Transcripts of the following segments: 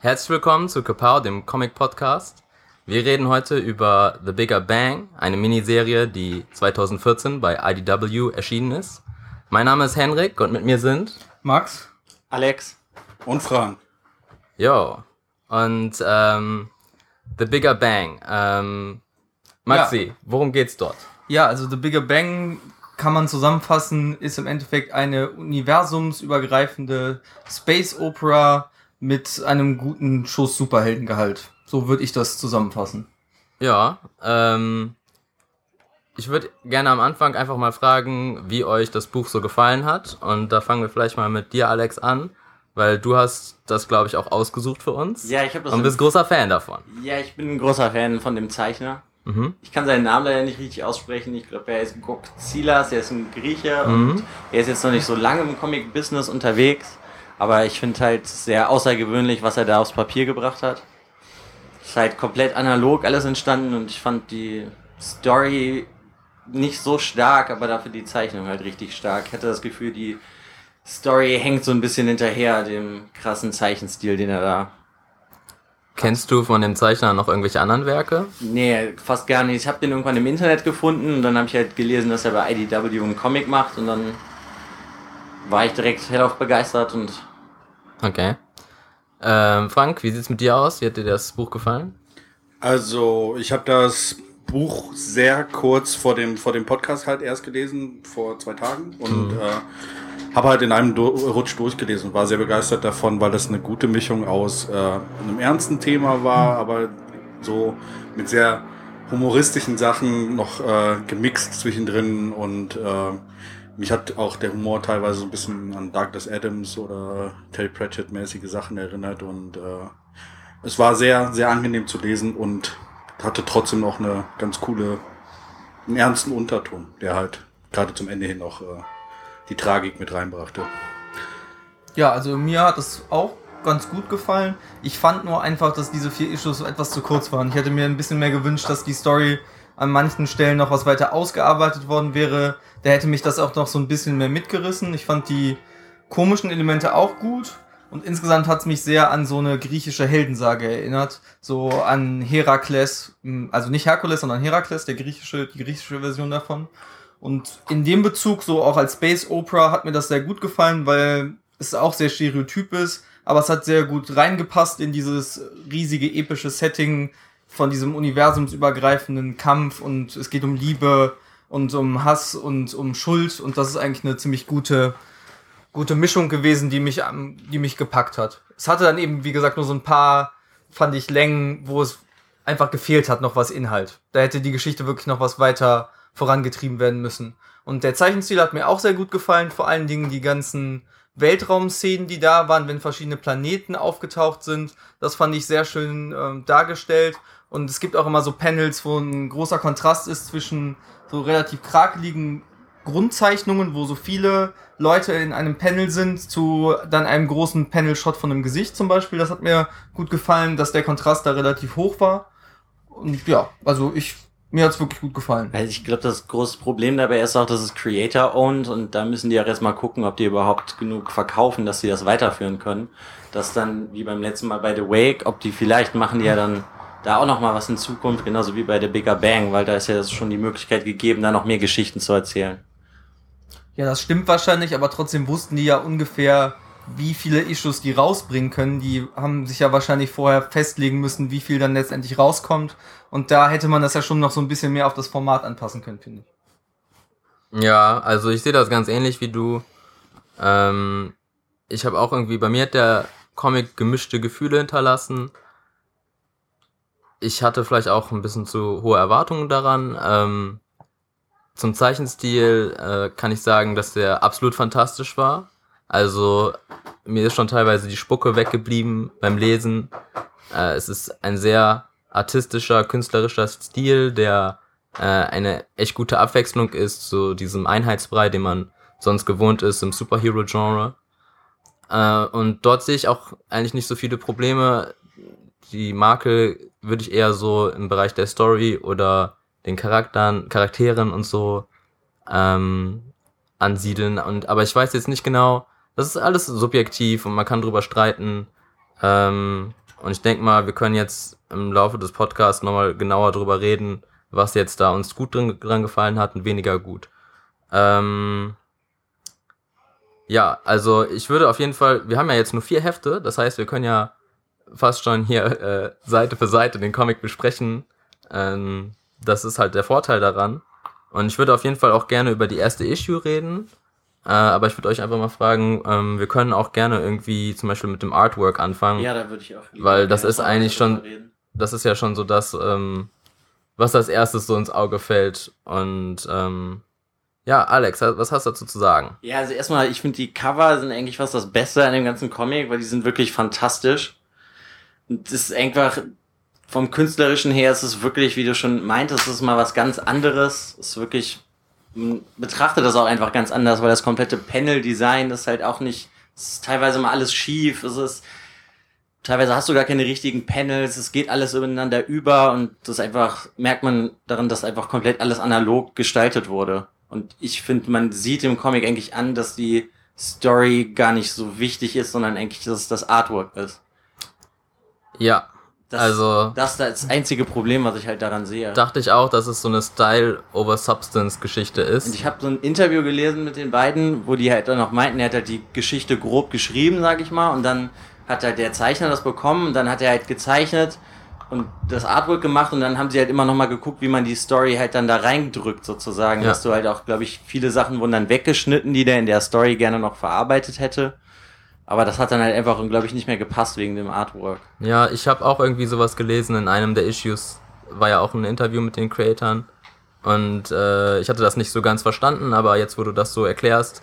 Herzlich willkommen zu Kapow, dem Comic Podcast. Wir reden heute über The Bigger Bang, eine Miniserie, die 2014 bei IDW erschienen ist. Mein Name ist Henrik und mit mir sind Max, Alex und Frank. Jo. Und ähm, The Bigger Bang. Ähm, Maxi, ja. worum geht's dort? Ja, also The Bigger Bang kann man zusammenfassen, ist im Endeffekt eine universumsübergreifende Space Opera mit einem guten Schuss Superheldengehalt. So würde ich das zusammenfassen. Ja, ähm, ich würde gerne am Anfang einfach mal fragen, wie euch das Buch so gefallen hat. Und da fangen wir vielleicht mal mit dir, Alex, an, weil du hast das, glaube ich, auch ausgesucht für uns. Ja, ich habe das. Und bist großer Fan davon. Ja, ich bin ein großer Fan von dem Zeichner. Mhm. Ich kann seinen Namen leider nicht richtig aussprechen. Ich glaube, er ist Gokzilas, er ist ein Grieche mhm. und er ist jetzt noch nicht so lange im Comic-Business unterwegs. Aber ich finde halt sehr außergewöhnlich, was er da aufs Papier gebracht hat ist halt komplett analog alles entstanden und ich fand die Story nicht so stark, aber dafür die Zeichnung halt richtig stark. Ich hatte das Gefühl, die Story hängt so ein bisschen hinterher, dem krassen Zeichenstil, den er da. Kennst du von dem Zeichner noch irgendwelche anderen Werke? Nee, fast gar nicht. Ich habe den irgendwann im Internet gefunden und dann habe ich halt gelesen, dass er bei IDW einen Comic macht und dann war ich direkt hellauf begeistert und. Okay. Ähm, Frank, wie sieht's mit dir aus? Wie hat dir das Buch gefallen? Also, ich habe das Buch sehr kurz vor dem, vor dem Podcast halt erst gelesen, vor zwei Tagen. Und mhm. äh, habe halt in einem du Rutsch durchgelesen und war sehr begeistert davon, weil das eine gute Mischung aus äh, einem ernsten Thema war, mhm. aber so mit sehr humoristischen Sachen noch äh, gemixt zwischendrin und äh, mich hat auch der Humor teilweise so ein bisschen an Douglas Adams oder Terry Pratchett-mäßige Sachen erinnert und äh, es war sehr, sehr angenehm zu lesen und hatte trotzdem noch eine ganz coole, einen ernsten Unterton, der halt gerade zum Ende hin noch äh, die Tragik mit reinbrachte. Ja, also mir hat es auch ganz gut gefallen. Ich fand nur einfach, dass diese vier Issues etwas zu kurz waren. Ich hätte mir ein bisschen mehr gewünscht, dass die Story an manchen Stellen noch was weiter ausgearbeitet worden wäre. Da hätte mich das auch noch so ein bisschen mehr mitgerissen. Ich fand die komischen Elemente auch gut. Und insgesamt hat es mich sehr an so eine griechische Heldensage erinnert. So an Herakles, also nicht Herkules, sondern Herakles, der griechische, die griechische Version davon. Und in dem Bezug, so auch als Space Opera, hat mir das sehr gut gefallen, weil es auch sehr stereotyp ist, aber es hat sehr gut reingepasst in dieses riesige epische Setting von diesem universumsübergreifenden Kampf und es geht um Liebe und um Hass und um Schuld und das ist eigentlich eine ziemlich gute gute Mischung gewesen, die mich die mich gepackt hat. Es hatte dann eben wie gesagt nur so ein paar fand ich Längen, wo es einfach gefehlt hat noch was Inhalt. Da hätte die Geschichte wirklich noch was weiter vorangetrieben werden müssen. Und der Zeichenstil hat mir auch sehr gut gefallen, vor allen Dingen die ganzen Weltraumszenen, die da waren, wenn verschiedene Planeten aufgetaucht sind. Das fand ich sehr schön ähm, dargestellt. Und es gibt auch immer so Panels, wo ein großer Kontrast ist zwischen so relativ krakeligen Grundzeichnungen, wo so viele Leute in einem Panel sind, zu dann einem großen Panel-Shot von einem Gesicht zum Beispiel. Das hat mir gut gefallen, dass der Kontrast da relativ hoch war. Und ja, also ich mir hat's wirklich gut gefallen. Also ich glaube, das große Problem dabei ist auch, dass es Creator-owned und da müssen die auch erstmal gucken, ob die überhaupt genug verkaufen, dass sie das weiterführen können. Das dann, wie beim letzten Mal bei The Wake, ob die vielleicht machen die ja dann da auch noch mal was in Zukunft, genauso wie bei The Bigger Bang, weil da ist ja schon die Möglichkeit gegeben, da noch mehr Geschichten zu erzählen. Ja, das stimmt wahrscheinlich, aber trotzdem wussten die ja ungefähr, wie viele Issues die rausbringen können. Die haben sich ja wahrscheinlich vorher festlegen müssen, wie viel dann letztendlich rauskommt. Und da hätte man das ja schon noch so ein bisschen mehr auf das Format anpassen können, finde ich. Ja, also ich sehe das ganz ähnlich wie du. Ähm, ich habe auch irgendwie, bei mir hat der Comic gemischte Gefühle hinterlassen ich hatte vielleicht auch ein bisschen zu hohe Erwartungen daran. Ähm, zum Zeichenstil äh, kann ich sagen, dass der absolut fantastisch war. Also mir ist schon teilweise die Spucke weggeblieben beim Lesen. Äh, es ist ein sehr artistischer, künstlerischer Stil, der äh, eine echt gute Abwechslung ist zu diesem Einheitsbrei, den man sonst gewohnt ist im Superhero-Genre. Äh, und dort sehe ich auch eigentlich nicht so viele Probleme die Makel würde ich eher so im Bereich der Story oder den Charakteren, Charakteren und so ähm, ansiedeln. Und aber ich weiß jetzt nicht genau. Das ist alles subjektiv und man kann drüber streiten. Ähm, und ich denke mal, wir können jetzt im Laufe des Podcasts nochmal genauer drüber reden, was jetzt da uns gut drin, dran gefallen hat und weniger gut. Ähm, ja, also ich würde auf jeden Fall, wir haben ja jetzt nur vier Hefte, das heißt, wir können ja fast schon hier äh, Seite für Seite den Comic besprechen. Ähm, das ist halt der Vorteil daran. Und ich würde auf jeden Fall auch gerne über die erste Issue reden. Äh, aber ich würde euch einfach mal fragen, ähm, wir können auch gerne irgendwie zum Beispiel mit dem Artwork anfangen. Ja, da würde ich auch. Weil das ist eigentlich schon, das ist ja schon so das, ähm, was als erstes so ins Auge fällt. Und ähm, ja, Alex, was hast du dazu zu sagen? Ja, also erstmal, ich finde die Cover sind eigentlich fast das Beste an dem ganzen Comic, weil die sind wirklich fantastisch. Das ist einfach, vom künstlerischen her ist es wirklich, wie du schon meintest, es ist mal was ganz anderes. Es ist wirklich, betrachtet das auch einfach ganz anders, weil das komplette Panel-Design ist halt auch nicht, es ist teilweise mal alles schief, es ist, teilweise hast du gar keine richtigen Panels, es geht alles übereinander über und das einfach, merkt man daran, dass einfach komplett alles analog gestaltet wurde. Und ich finde, man sieht im Comic eigentlich an, dass die Story gar nicht so wichtig ist, sondern eigentlich, dass es das Artwork ist. Ja. Das, also. Das ist das einzige Problem, was ich halt daran sehe. Dachte ich auch, dass es so eine Style-over-Substance-Geschichte ist. Und ich habe so ein Interview gelesen mit den beiden, wo die halt dann noch meinten, er hat halt die Geschichte grob geschrieben, sag ich mal, und dann hat halt der Zeichner das bekommen und dann hat er halt gezeichnet und das Artwork gemacht und dann haben sie halt immer noch mal geguckt, wie man die Story halt dann da reindrückt sozusagen. Ja. Dass du halt auch, glaube ich, viele Sachen wurden dann weggeschnitten, die der in der Story gerne noch verarbeitet hätte. Aber das hat dann halt einfach, glaube ich, nicht mehr gepasst wegen dem Artwork. Ja, ich habe auch irgendwie sowas gelesen in einem der Issues. War ja auch ein Interview mit den Creatoren. Und äh, ich hatte das nicht so ganz verstanden, aber jetzt, wo du das so erklärst,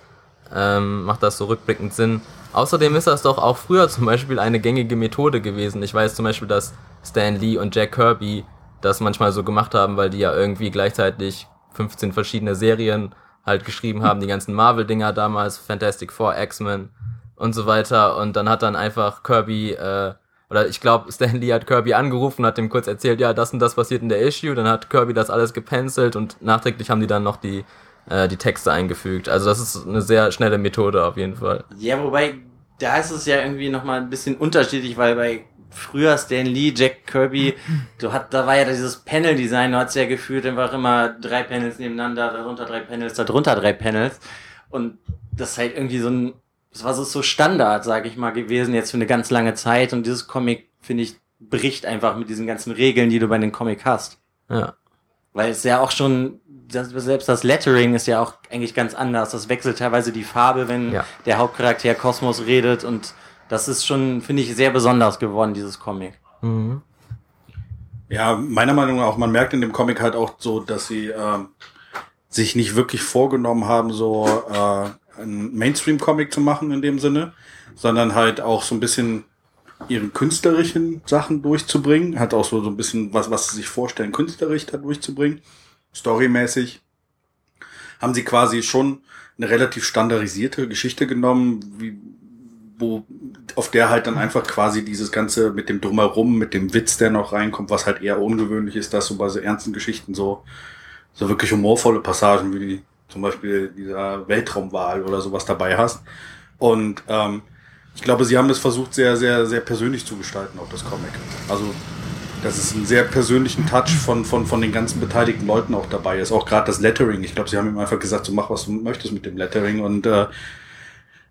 ähm, macht das so rückblickend Sinn. Außerdem ist das doch auch früher zum Beispiel eine gängige Methode gewesen. Ich weiß zum Beispiel, dass Stan Lee und Jack Kirby das manchmal so gemacht haben, weil die ja irgendwie gleichzeitig 15 verschiedene Serien halt geschrieben haben, die ganzen Marvel-Dinger damals, Fantastic Four, X-Men und so weiter. Und dann hat dann einfach Kirby, äh, oder ich glaube, Stan Lee hat Kirby angerufen und hat ihm kurz erzählt, ja, das und das passiert in der Issue. Dann hat Kirby das alles gepencelt und nachträglich haben die dann noch die, äh, die Texte eingefügt. Also das ist eine sehr schnelle Methode auf jeden Fall. Ja, wobei, da ist es ja irgendwie nochmal ein bisschen unterschiedlich, weil bei früher Stan Lee, Jack Kirby, du hat, da war ja dieses Panel-Design, du hast ja gefühlt einfach immer drei Panels nebeneinander, darunter drei Panels, darunter drei Panels. Und das ist halt irgendwie so ein das war so, so Standard, sag ich mal, gewesen jetzt für eine ganz lange Zeit. Und dieses Comic, finde ich, bricht einfach mit diesen ganzen Regeln, die du bei den Comic hast. Ja. Weil es ja auch schon, das, selbst das Lettering ist ja auch eigentlich ganz anders. Das wechselt teilweise die Farbe, wenn ja. der Hauptcharakter Kosmos redet. Und das ist schon, finde ich, sehr besonders geworden, dieses Comic. Mhm. Ja, meiner Meinung nach auch, man merkt in dem Comic halt auch so, dass sie äh, sich nicht wirklich vorgenommen haben, so äh, einen Mainstream-Comic zu machen in dem Sinne, sondern halt auch so ein bisschen ihren künstlerischen Sachen durchzubringen, hat auch so, so ein bisschen was, was sie sich vorstellen, künstlerisch da durchzubringen, storymäßig. Haben sie quasi schon eine relativ standardisierte Geschichte genommen, wie, wo, auf der halt dann einfach quasi dieses Ganze mit dem Drumherum, mit dem Witz, der noch reinkommt, was halt eher ungewöhnlich ist, dass so bei so ernsten Geschichten so, so wirklich humorvolle Passagen wie die zum Beispiel dieser Weltraumwahl oder sowas dabei hast. Und ähm, ich glaube, sie haben es versucht, sehr, sehr, sehr persönlich zu gestalten, auch das Comic. Also, dass es einen sehr persönlichen Touch von, von, von den ganzen beteiligten Leuten auch dabei ist. Auch gerade das Lettering. Ich glaube, sie haben ihm einfach gesagt, so mach, was du möchtest mit dem Lettering. Und äh,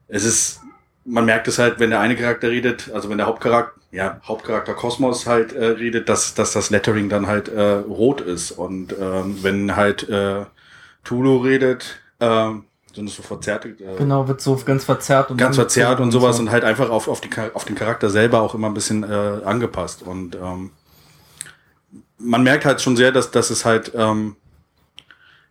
es ist, man merkt es halt, wenn der eine Charakter redet, also wenn der Hauptcharakter, ja, Hauptcharakter Kosmos halt äh, redet, dass, dass das Lettering dann halt äh, rot ist. Und ähm, wenn halt äh, Tulu redet, ähm, sind es so verzerrte. Äh, genau, wird so ganz verzerrt und ganz verzerrt und sowas und, so. und halt einfach auf, auf, die, auf den Charakter selber auch immer ein bisschen äh, angepasst. Und ähm, man merkt halt schon sehr, dass, dass es halt, ähm,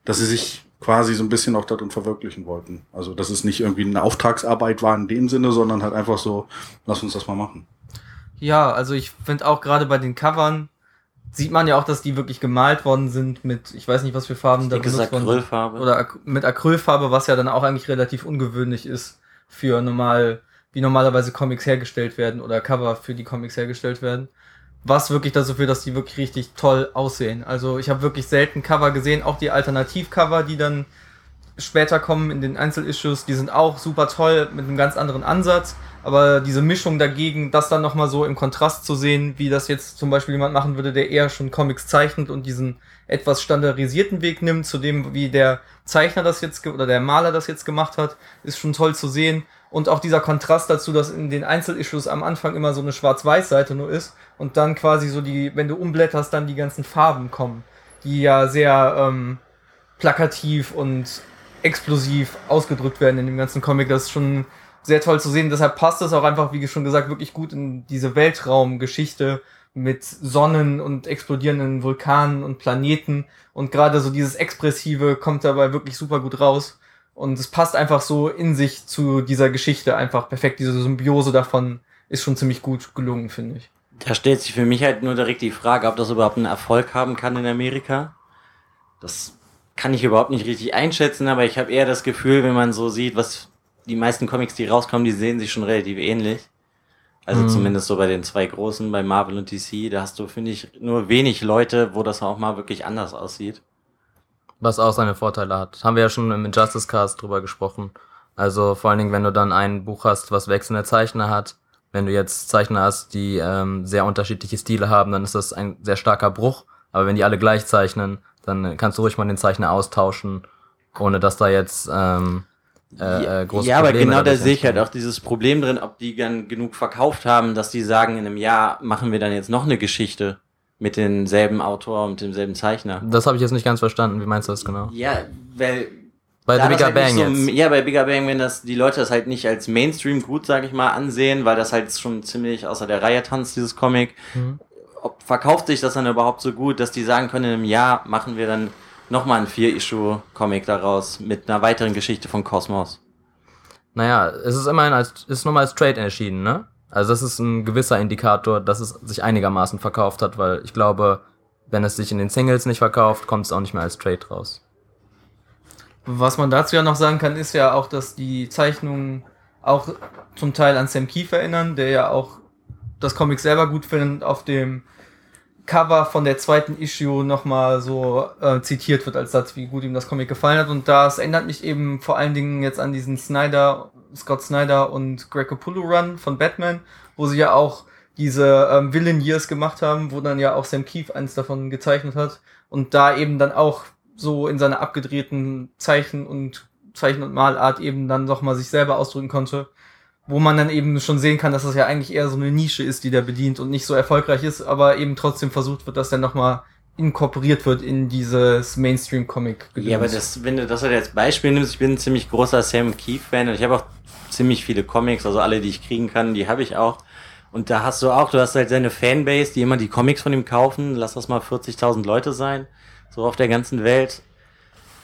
dass sie sich quasi so ein bisschen auch darin verwirklichen wollten. Also, dass es nicht irgendwie eine Auftragsarbeit war in dem Sinne, sondern halt einfach so, lass uns das mal machen. Ja, also ich finde auch gerade bei den Covern, sieht man ja auch, dass die wirklich gemalt worden sind mit, ich weiß nicht, was für Farben da benutzt worden Acrylfarbe. Oder Ac mit Acrylfarbe, was ja dann auch eigentlich relativ ungewöhnlich ist für normal, wie normalerweise Comics hergestellt werden oder Cover für die Comics hergestellt werden. Was wirklich dazu führt, dass die wirklich richtig toll aussehen. Also ich habe wirklich selten Cover gesehen, auch die Alternativcover, die dann später kommen in den Einzelissues, die sind auch super toll mit einem ganz anderen Ansatz. Aber diese Mischung dagegen, das dann nochmal so im Kontrast zu sehen, wie das jetzt zum Beispiel jemand machen würde, der eher schon Comics zeichnet und diesen etwas standardisierten Weg nimmt, zu dem, wie der Zeichner das jetzt oder der Maler das jetzt gemacht hat, ist schon toll zu sehen. Und auch dieser Kontrast dazu, dass in den Einzelissues am Anfang immer so eine Schwarz-Weiß-Seite nur ist und dann quasi so die, wenn du umblätterst, dann die ganzen Farben kommen, die ja sehr ähm, plakativ und explosiv ausgedrückt werden in dem ganzen Comic. Das ist schon sehr toll zu sehen. Deshalb passt es auch einfach, wie schon gesagt, wirklich gut in diese Weltraumgeschichte mit Sonnen und explodierenden Vulkanen und Planeten. Und gerade so dieses Expressive kommt dabei wirklich super gut raus. Und es passt einfach so in sich zu dieser Geschichte einfach perfekt. Diese Symbiose davon ist schon ziemlich gut gelungen, finde ich. Da stellt sich für mich halt nur direkt die Frage, ob das überhaupt einen Erfolg haben kann in Amerika. Das kann ich überhaupt nicht richtig einschätzen, aber ich habe eher das Gefühl, wenn man so sieht, was die meisten Comics, die rauskommen, die sehen sich schon relativ ähnlich. Also mhm. zumindest so bei den zwei großen, bei Marvel und DC, da hast du, finde ich, nur wenig Leute, wo das auch mal wirklich anders aussieht. Was auch seine Vorteile hat. Haben wir ja schon im Injustice Cast drüber gesprochen. Also vor allen Dingen, wenn du dann ein Buch hast, was wechselnde Zeichner hat, wenn du jetzt Zeichner hast, die ähm, sehr unterschiedliche Stile haben, dann ist das ein sehr starker Bruch. Aber wenn die alle gleich zeichnen, dann kannst du ruhig mal den Zeichner austauschen, ohne dass da jetzt ähm, äh, äh, große Ja, aber genau da sehe ich halt auch dieses Problem drin, ob die dann genug verkauft haben, dass die sagen, in einem Jahr machen wir dann jetzt noch eine Geschichte mit demselben Autor und demselben Zeichner. Das habe ich jetzt nicht ganz verstanden. Wie meinst du das genau? Ja, weil bei The Bigger halt Bang so, jetzt. Ja, bei Bigger Bang, wenn das die Leute das halt nicht als Mainstream gut, sag ich mal, ansehen, weil das halt schon ziemlich außer der Reihe tanzt, dieses Comic. Mhm. Ob verkauft sich das dann überhaupt so gut, dass die sagen können, in einem Jahr machen wir dann nochmal ein Vier-Issue-Comic daraus mit einer weiteren Geschichte von Kosmos. Naja, es ist immerhin als, ist nochmal als Trade erschienen, ne? Also das ist ein gewisser Indikator, dass es sich einigermaßen verkauft hat, weil ich glaube, wenn es sich in den Singles nicht verkauft, kommt es auch nicht mehr als Trade raus. Was man dazu ja noch sagen kann, ist ja auch, dass die Zeichnungen auch zum Teil an Sam Keefe erinnern, der ja auch das Comic selber gut findet, auf dem Cover von der zweiten Issue nochmal so äh, zitiert wird als Satz, wie gut ihm das Comic gefallen hat. Und das ändert mich eben vor allen Dingen jetzt an diesen Snyder, Scott Snyder und Greg Capullo Run von Batman, wo sie ja auch diese ähm, Villain Years gemacht haben, wo dann ja auch Sam Keefe eins davon gezeichnet hat und da eben dann auch so in seiner abgedrehten Zeichen und Zeichen- und Malart eben dann nochmal sich selber ausdrücken konnte wo man dann eben schon sehen kann, dass das ja eigentlich eher so eine Nische ist, die der bedient und nicht so erfolgreich ist, aber eben trotzdem versucht wird, dass der nochmal inkorporiert wird in dieses Mainstream-Comic. Ja, aber das, wenn du das halt als Beispiel nimmst, ich bin ein ziemlich großer Sam Keefe-Fan und ich habe auch ziemlich viele Comics, also alle, die ich kriegen kann, die habe ich auch. Und da hast du auch, du hast halt seine Fanbase, die immer die Comics von ihm kaufen, lass das mal 40.000 Leute sein, so auf der ganzen Welt.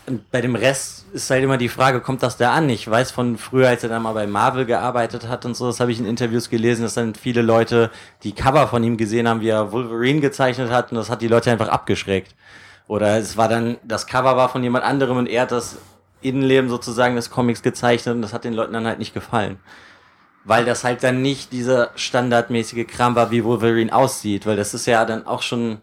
Und bei dem Rest ist halt immer die Frage, kommt das da an? Ich weiß von früher, als er dann mal bei Marvel gearbeitet hat und so, das habe ich in Interviews gelesen, dass dann viele Leute die Cover von ihm gesehen haben, wie er Wolverine gezeichnet hat und das hat die Leute einfach abgeschreckt. Oder es war dann, das Cover war von jemand anderem und er hat das Innenleben sozusagen des Comics gezeichnet und das hat den Leuten dann halt nicht gefallen. Weil das halt dann nicht dieser standardmäßige Kram war, wie Wolverine aussieht, weil das ist ja dann auch schon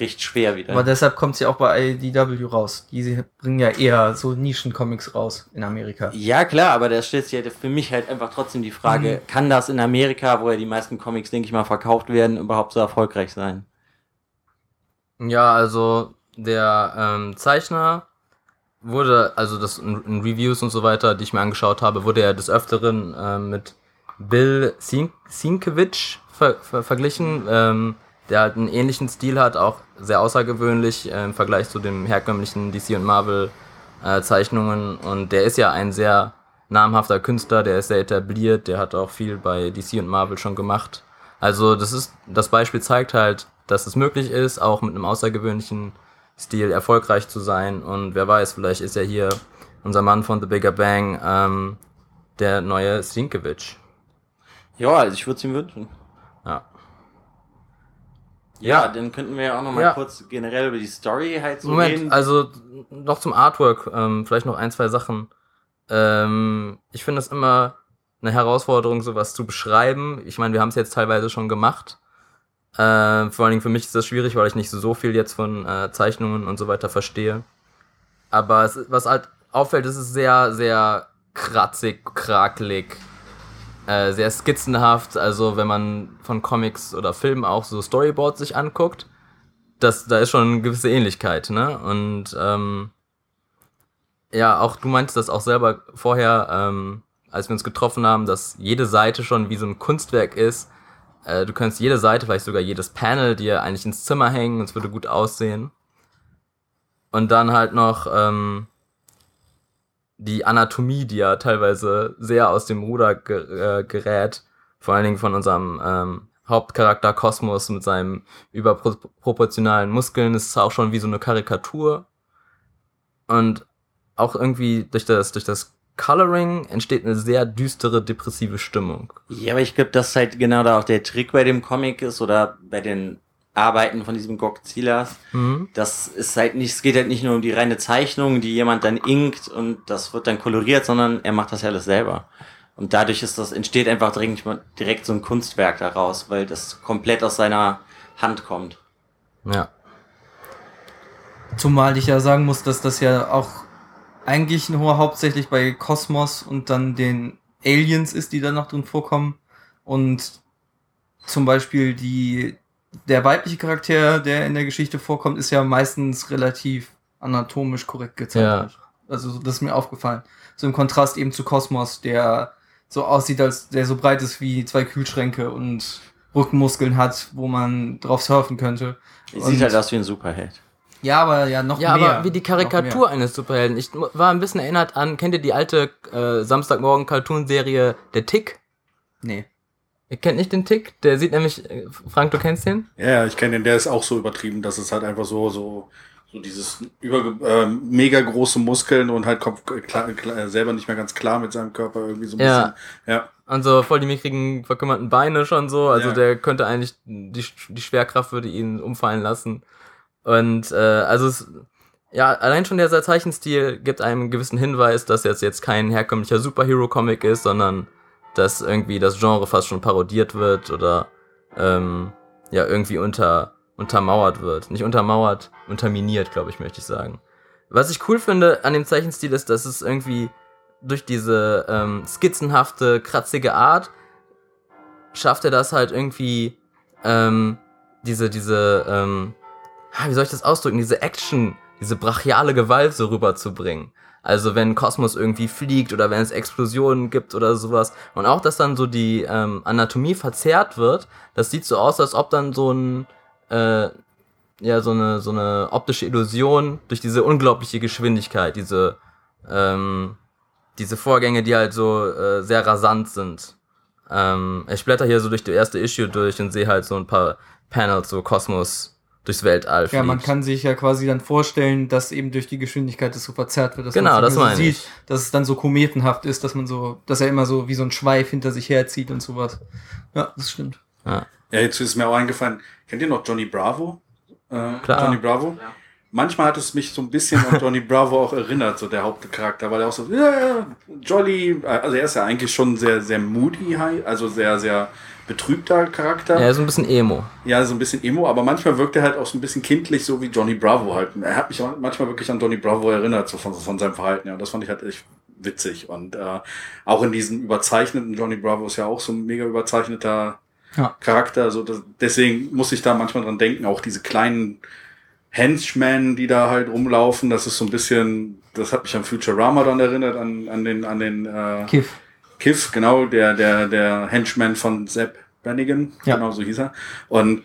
recht schwer wieder. Aber deshalb kommt sie auch bei IDW raus. Die bringen ja eher so Nischen-Comics raus in Amerika. Ja, klar, aber da stellt sich ja für mich halt einfach trotzdem die Frage, mhm. kann das in Amerika, wo ja die meisten Comics, denke ich mal, verkauft werden, überhaupt so erfolgreich sein? Ja, also der ähm, Zeichner wurde, also das in, in, Reviews und so weiter, die ich mir angeschaut habe, wurde er des Öfteren äh, mit Bill Sienkiewicz ver ver verglichen. Ähm, der halt einen ähnlichen Stil hat, auch sehr außergewöhnlich äh, im Vergleich zu den herkömmlichen DC und Marvel äh, Zeichnungen. Und der ist ja ein sehr namhafter Künstler, der ist sehr etabliert, der hat auch viel bei DC und Marvel schon gemacht. Also das ist, das Beispiel zeigt halt, dass es möglich ist, auch mit einem außergewöhnlichen Stil erfolgreich zu sein. Und wer weiß, vielleicht ist ja hier unser Mann von The Bigger Bang ähm, der neue Sienkiewicz. Ja, also ich würde es ihm wünschen. Ja. Dann könnten wir ja auch noch mal ja. kurz generell über die Story halt so Moment, reden. also noch zum Artwork, ähm, vielleicht noch ein, zwei Sachen. Ähm, ich finde es immer eine Herausforderung, sowas zu beschreiben. Ich meine, wir haben es jetzt teilweise schon gemacht. Äh, vor allen Dingen für mich ist das schwierig, weil ich nicht so viel jetzt von äh, Zeichnungen und so weiter verstehe. Aber es, was halt auffällt, ist es sehr, sehr kratzig, krakelig äh, sehr skizzenhaft. Also wenn man von Comics oder Filmen auch so Storyboards sich anguckt, das, da ist schon eine gewisse Ähnlichkeit, ne? Und ähm, ja, auch du meintest das auch selber vorher, ähm, als wir uns getroffen haben, dass jede Seite schon wie so ein Kunstwerk ist. Äh, du könntest jede Seite, vielleicht sogar jedes Panel dir eigentlich ins Zimmer hängen und es würde gut aussehen. Und dann halt noch ähm, die Anatomie, die ja teilweise sehr aus dem Ruder ge äh, gerät, vor allen Dingen von unserem ähm, Hauptcharakter Kosmos mit seinen überproportionalen Muskeln, ist auch schon wie so eine Karikatur. Und auch irgendwie durch das, durch das Coloring entsteht eine sehr düstere, depressive Stimmung. Ja, aber ich glaube, das halt genau da auch der Trick bei dem Comic ist oder bei den Arbeiten von diesem Godzillas. Mhm. Das ist halt nicht, es geht halt nicht nur um die reine Zeichnung, die jemand dann inkt und das wird dann koloriert, sondern er macht das ja alles selber. Und dadurch ist das, entsteht einfach direkt, direkt so ein Kunstwerk daraus, weil das komplett aus seiner Hand kommt. Ja. Zumal ich ja sagen muss, dass das ja auch eigentlich nur hauptsächlich bei Kosmos und dann den Aliens ist, die da noch drin vorkommen. Und zum Beispiel die, der weibliche Charakter, der in der Geschichte vorkommt, ist ja meistens relativ anatomisch korrekt gezeichnet. Ja. Also das ist mir aufgefallen. So im Kontrast eben zu Kosmos, der so aussieht, als der so breit ist wie zwei Kühlschränke und Rückenmuskeln hat, wo man drauf surfen könnte. Sieht halt aus wie ein Superheld. Ja, aber ja, noch ja, mehr. Ja, aber wie die Karikatur eines Superhelden. Ich war ein bisschen erinnert an, kennt ihr die alte äh, Samstagmorgen-Cartoon-Serie Der Tick? Nee. Ihr kennt nicht den Tick? Der sieht nämlich, äh, Frank, du kennst den? Ja, ich kenne den, der ist auch so übertrieben, dass es halt einfach so, so so dieses über äh, mega große Muskeln und halt kommt klar, klar, selber nicht mehr ganz klar mit seinem Körper irgendwie so ein ja. bisschen. Ja. Und so voll die mickrigen, verkümmerten Beine schon so. Also ja. der könnte eigentlich, die, die Schwerkraft würde ihn umfallen lassen. Und äh, also es, ja, allein schon der Zeichenstil gibt einem einen gewissen Hinweis, dass jetzt jetzt kein herkömmlicher Superhero-Comic ist, sondern dass irgendwie das Genre fast schon parodiert wird oder ähm, ja irgendwie unter untermauert wird. Nicht untermauert, unterminiert, glaube ich, möchte ich sagen. Was ich cool finde an dem Zeichenstil ist, dass es irgendwie durch diese ähm, skizzenhafte, kratzige Art schafft er das halt irgendwie ähm, diese, diese, ähm, wie soll ich das ausdrücken, diese Action, diese brachiale Gewalt so rüberzubringen. Also wenn Kosmos irgendwie fliegt oder wenn es Explosionen gibt oder sowas. Und auch, dass dann so die ähm, Anatomie verzerrt wird, das sieht so aus, als ob dann so ein äh, ja so eine so eine optische Illusion durch diese unglaubliche Geschwindigkeit, diese ähm, diese Vorgänge, die halt so äh, sehr rasant sind. Ähm, ich blätter hier so durch die erste Issue durch und sehe halt so ein paar Panels, so Kosmos durchs Weltall fliegt. Ja, man kann sich ja quasi dann vorstellen, dass eben durch die Geschwindigkeit das so verzerrt wird, dass genau, man das so sieht, ich. dass es dann so kometenhaft ist, dass man so, dass er immer so wie so ein Schweif hinter sich herzieht und sowas. Ja, das stimmt. Ja. Ja, jetzt ist mir auch eingefallen, kennt ihr noch Johnny Bravo? Äh, Klar. Johnny Bravo? Ja. Manchmal hat es mich so ein bisschen an Johnny Bravo auch erinnert, so der Hauptcharakter, weil er auch so, ja, yeah, Jolly, also er ist ja eigentlich schon sehr, sehr moody, also sehr, sehr betrübter Charakter. Ja, so ein bisschen Emo. Ja, so ein bisschen Emo, aber manchmal wirkt er halt auch so ein bisschen kindlich, so wie Johnny Bravo halt. Er hat mich manchmal wirklich an Johnny Bravo erinnert, so von, von seinem Verhalten, ja. Und das fand ich halt echt witzig. Und äh, auch in diesem überzeichneten Johnny Bravo ist ja auch so ein mega überzeichneter ja. Charakter. Also das, deswegen muss ich da manchmal dran denken, auch diese kleinen Henchmen, die da halt rumlaufen, das ist so ein bisschen, das hat mich an Futurama dann erinnert, an, an den, an den äh, Kiff. Kiff, genau, der, der, der Henchman von Sepp Brannigan, ja. genau so hieß er. Und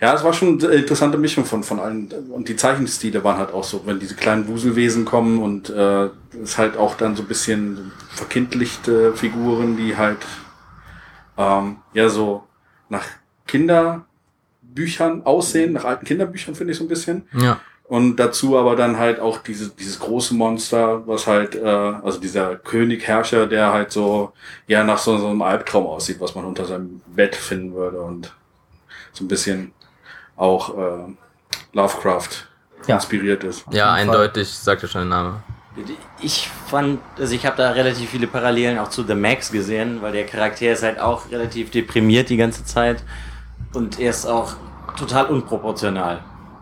ja, es war schon eine interessante Mischung von, von allen. Und die Zeichenstile waren halt auch so, wenn diese kleinen Wuselwesen kommen und äh, ist halt auch dann so ein bisschen verkindlichte Figuren, die halt ähm, ja so nach Kinderbüchern aussehen, nach alten Kinderbüchern finde ich so ein bisschen. Ja. Und dazu aber dann halt auch diese, dieses große Monster, was halt, äh, also dieser König, Herrscher, der halt so, ja, nach so, so einem Albtraum aussieht, was man unter seinem Bett finden würde und so ein bisschen auch äh, Lovecraft ja. inspiriert ist. Ja, eindeutig, sagt ja schon der Name. Ich fand, also ich habe da relativ viele Parallelen auch zu The Max gesehen, weil der Charakter ist halt auch relativ deprimiert die ganze Zeit und er ist auch total unproportional.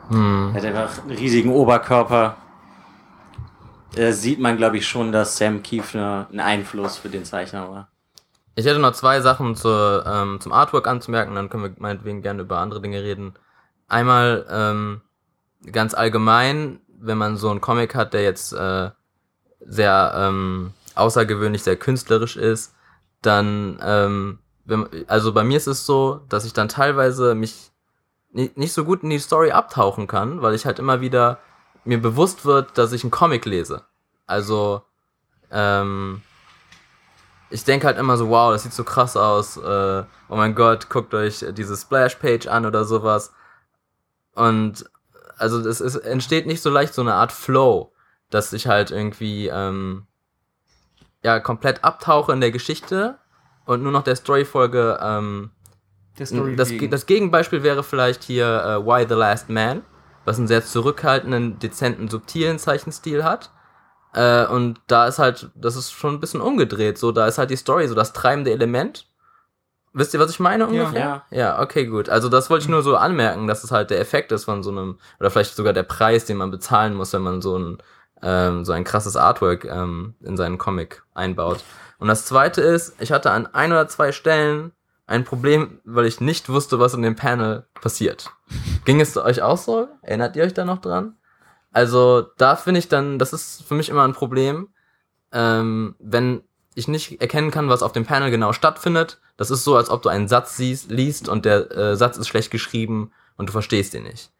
Hm. Er hat einfach einen riesigen Oberkörper. Da sieht man, glaube ich, schon, dass Sam Kiefner ein Einfluss für den Zeichner war. Ich hätte noch zwei Sachen zur, ähm, zum Artwork anzumerken, dann können wir meinetwegen gerne über andere Dinge reden. Einmal ähm, ganz allgemein, wenn man so einen Comic hat, der jetzt äh, sehr ähm, außergewöhnlich, sehr künstlerisch ist, dann, ähm, wenn, also bei mir ist es so, dass ich dann teilweise mich nicht so gut in die Story abtauchen kann, weil ich halt immer wieder mir bewusst wird, dass ich einen Comic lese. Also, ähm, ich denke halt immer so, wow, das sieht so krass aus. Äh, oh mein Gott, guckt euch diese Splash-Page an oder sowas. Und also es, es entsteht nicht so leicht so eine Art Flow, dass ich halt irgendwie ähm, ja komplett abtauche in der Geschichte und nur noch der Story folge. Ähm, der Story das, das Gegenbeispiel wäre vielleicht hier äh, Why the Last Man, was einen sehr zurückhaltenden, dezenten, subtilen Zeichenstil hat äh, und da ist halt, das ist schon ein bisschen umgedreht. So, da ist halt die Story so das treibende Element. Wisst ihr, was ich meine ungefähr? Ja, ja okay, gut. Also das wollte ich nur so anmerken, dass es halt der Effekt ist von so einem, oder vielleicht sogar der Preis, den man bezahlen muss, wenn man so ein, ähm, so ein krasses Artwork ähm, in seinen Comic einbaut. Und das zweite ist, ich hatte an ein oder zwei Stellen ein Problem, weil ich nicht wusste, was in dem Panel passiert. Ging es euch auch so? Erinnert ihr euch da noch dran? Also da finde ich dann, das ist für mich immer ein Problem, ähm, wenn ich nicht erkennen kann, was auf dem Panel genau stattfindet. Das ist so, als ob du einen Satz siehst, liest und der äh, Satz ist schlecht geschrieben und du verstehst ihn nicht.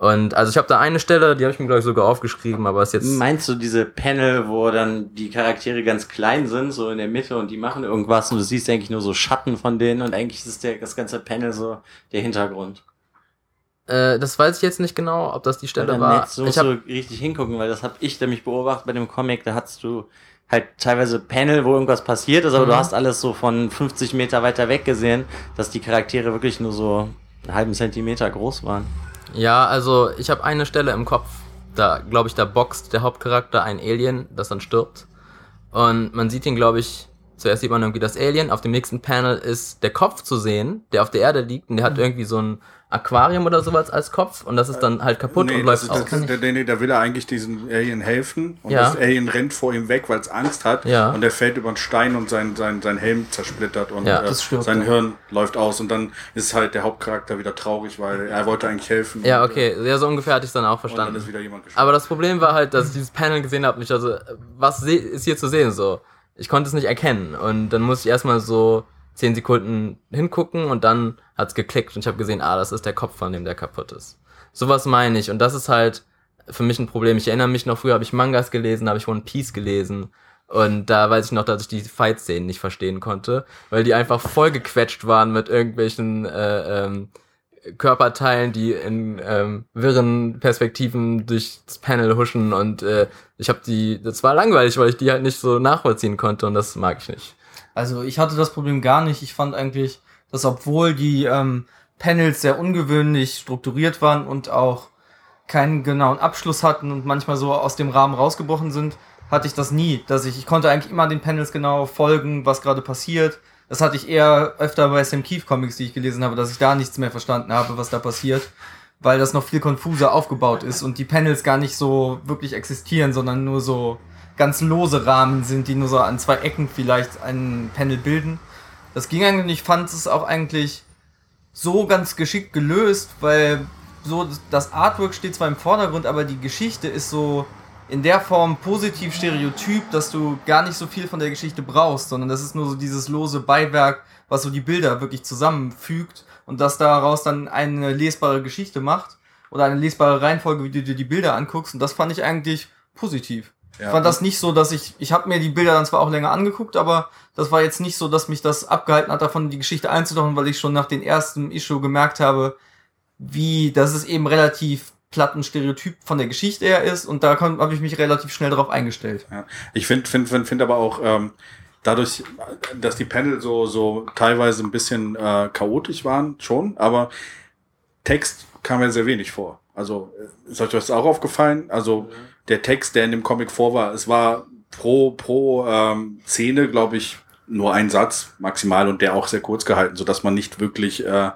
Und also ich habe da eine Stelle, die habe ich mir glaube ich sogar aufgeschrieben, aber ist jetzt. Meinst du diese Panel, wo dann die Charaktere ganz klein sind, so in der Mitte und die machen irgendwas und du siehst eigentlich nur so Schatten von denen und eigentlich ist der das ganze Panel so der Hintergrund? Äh, das weiß ich jetzt nicht genau, ob das die Stelle war. So ich musst du richtig hingucken, weil das habe ich nämlich beobachtet bei dem Comic. Da hast du halt teilweise Panel, wo irgendwas passiert ist, aber mhm. du hast alles so von 50 Meter weiter weg gesehen, dass die Charaktere wirklich nur so einen halben Zentimeter groß waren. Ja, also ich habe eine Stelle im Kopf, da glaube ich, da boxt der Hauptcharakter ein Alien, das dann stirbt. Und man sieht ihn, glaube ich, zuerst sieht man irgendwie das Alien, auf dem nächsten Panel ist der Kopf zu sehen, der auf der Erde liegt und der hat mhm. irgendwie so ein Aquarium oder sowas als Kopf und das ist dann halt kaputt nee, und läuft aus. Das, der, der, der will er eigentlich diesem Alien helfen und ja. das Alien rennt vor ihm weg, weil es Angst hat ja. und er fällt über einen Stein und sein, sein, sein Helm zersplittert und ja, äh, sein Hirn läuft aus und dann ist halt der Hauptcharakter wieder traurig, weil er wollte eigentlich helfen. Ja, okay, ja, so ungefähr hatte ich es dann auch verstanden. Dann Aber das Problem war halt, dass ich dieses Panel gesehen habe, nicht also was ist hier zu sehen so. Ich konnte es nicht erkennen und dann musste ich erstmal so zehn Sekunden hingucken und dann hat's geklickt und ich habe gesehen, ah, das ist der Kopf von dem, der kaputt ist. Sowas meine ich und das ist halt für mich ein Problem. Ich erinnere mich noch, früher habe ich Mangas gelesen, habe ich One Piece gelesen und da weiß ich noch, dass ich die Fight-Szenen nicht verstehen konnte, weil die einfach vollgequetscht waren mit irgendwelchen äh, ähm, Körperteilen, die in ähm, wirren Perspektiven durchs Panel huschen und äh, ich habe die, das war langweilig, weil ich die halt nicht so nachvollziehen konnte und das mag ich nicht. Also ich hatte das Problem gar nicht. Ich fand eigentlich, dass obwohl die ähm, Panels sehr ungewöhnlich strukturiert waren und auch keinen genauen Abschluss hatten und manchmal so aus dem Rahmen rausgebrochen sind, hatte ich das nie. Dass ich, ich konnte eigentlich immer den Panels genau folgen, was gerade passiert. Das hatte ich eher öfter bei Sam Keith Comics, die ich gelesen habe, dass ich da nichts mehr verstanden habe, was da passiert, weil das noch viel konfuser aufgebaut ist und die Panels gar nicht so wirklich existieren, sondern nur so ganz lose Rahmen sind, die nur so an zwei Ecken vielleicht ein Panel bilden. Das ging eigentlich, ich fand es auch eigentlich so ganz geschickt gelöst, weil so das Artwork steht zwar im Vordergrund, aber die Geschichte ist so in der Form positiv stereotyp, dass du gar nicht so viel von der Geschichte brauchst, sondern das ist nur so dieses lose Beiwerk, was so die Bilder wirklich zusammenfügt und das daraus dann eine lesbare Geschichte macht oder eine lesbare Reihenfolge, wie du dir die Bilder anguckst und das fand ich eigentlich positiv. Ja. Ich fand das nicht so, dass ich, ich habe mir die Bilder dann zwar auch länger angeguckt, aber das war jetzt nicht so, dass mich das abgehalten hat, davon die Geschichte einzutauchen, weil ich schon nach dem ersten Issue gemerkt habe, wie, dass es eben relativ platten Stereotyp von der Geschichte her ist und da habe ich mich relativ schnell darauf eingestellt. Ja. Ich finde find, find, find aber auch, ähm, dadurch, dass die Panel so, so teilweise ein bisschen äh, chaotisch waren, schon, aber Text kam ja sehr wenig vor. Also, ist euch das auch aufgefallen? Also, mhm der Text, der in dem Comic vor war, es war pro, pro ähm, Szene, glaube ich, nur ein Satz maximal und der auch sehr kurz gehalten, so dass man nicht wirklich äh,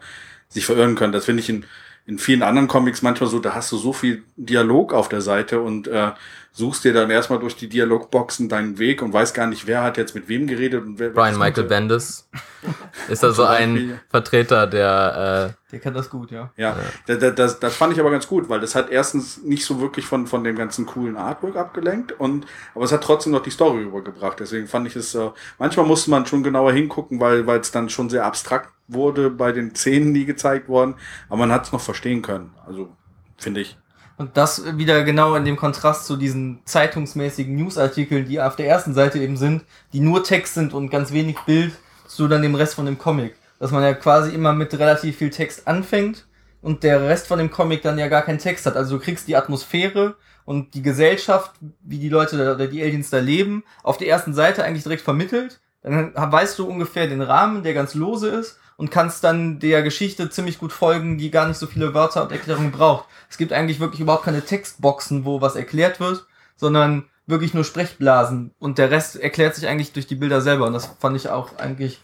sich verirren kann. Das finde ich in, in vielen anderen Comics manchmal so, da hast du so viel Dialog auf der Seite und äh, suchst dir dann erstmal durch die Dialogboxen deinen Weg und weißt gar nicht, wer hat jetzt mit wem geredet und wer. Brian Michael Bendis ist also ein Vertreter der. Äh, der kann das gut, ja. Ja, ja. Das, das, das fand ich aber ganz gut, weil das hat erstens nicht so wirklich von, von dem ganzen coolen Artwork abgelenkt und aber es hat trotzdem noch die Story übergebracht. Deswegen fand ich es, äh, manchmal musste man schon genauer hingucken, weil weil es dann schon sehr abstrakt wurde bei den Szenen, die gezeigt wurden, aber man hat es noch verstehen können. Also finde ich. Und das wieder genau in dem Kontrast zu diesen zeitungsmäßigen Newsartikeln, die auf der ersten Seite eben sind, die nur Text sind und ganz wenig Bild, zu dann dem Rest von dem Comic. Dass man ja quasi immer mit relativ viel Text anfängt und der Rest von dem Comic dann ja gar keinen Text hat. Also du kriegst die Atmosphäre und die Gesellschaft, wie die Leute oder die Aliens da leben, auf der ersten Seite eigentlich direkt vermittelt. Dann weißt du ungefähr den Rahmen, der ganz lose ist und kannst dann der Geschichte ziemlich gut folgen, die gar nicht so viele Wörter und Erklärungen braucht. Es gibt eigentlich wirklich überhaupt keine Textboxen, wo was erklärt wird, sondern wirklich nur Sprechblasen und der Rest erklärt sich eigentlich durch die Bilder selber und das fand ich auch eigentlich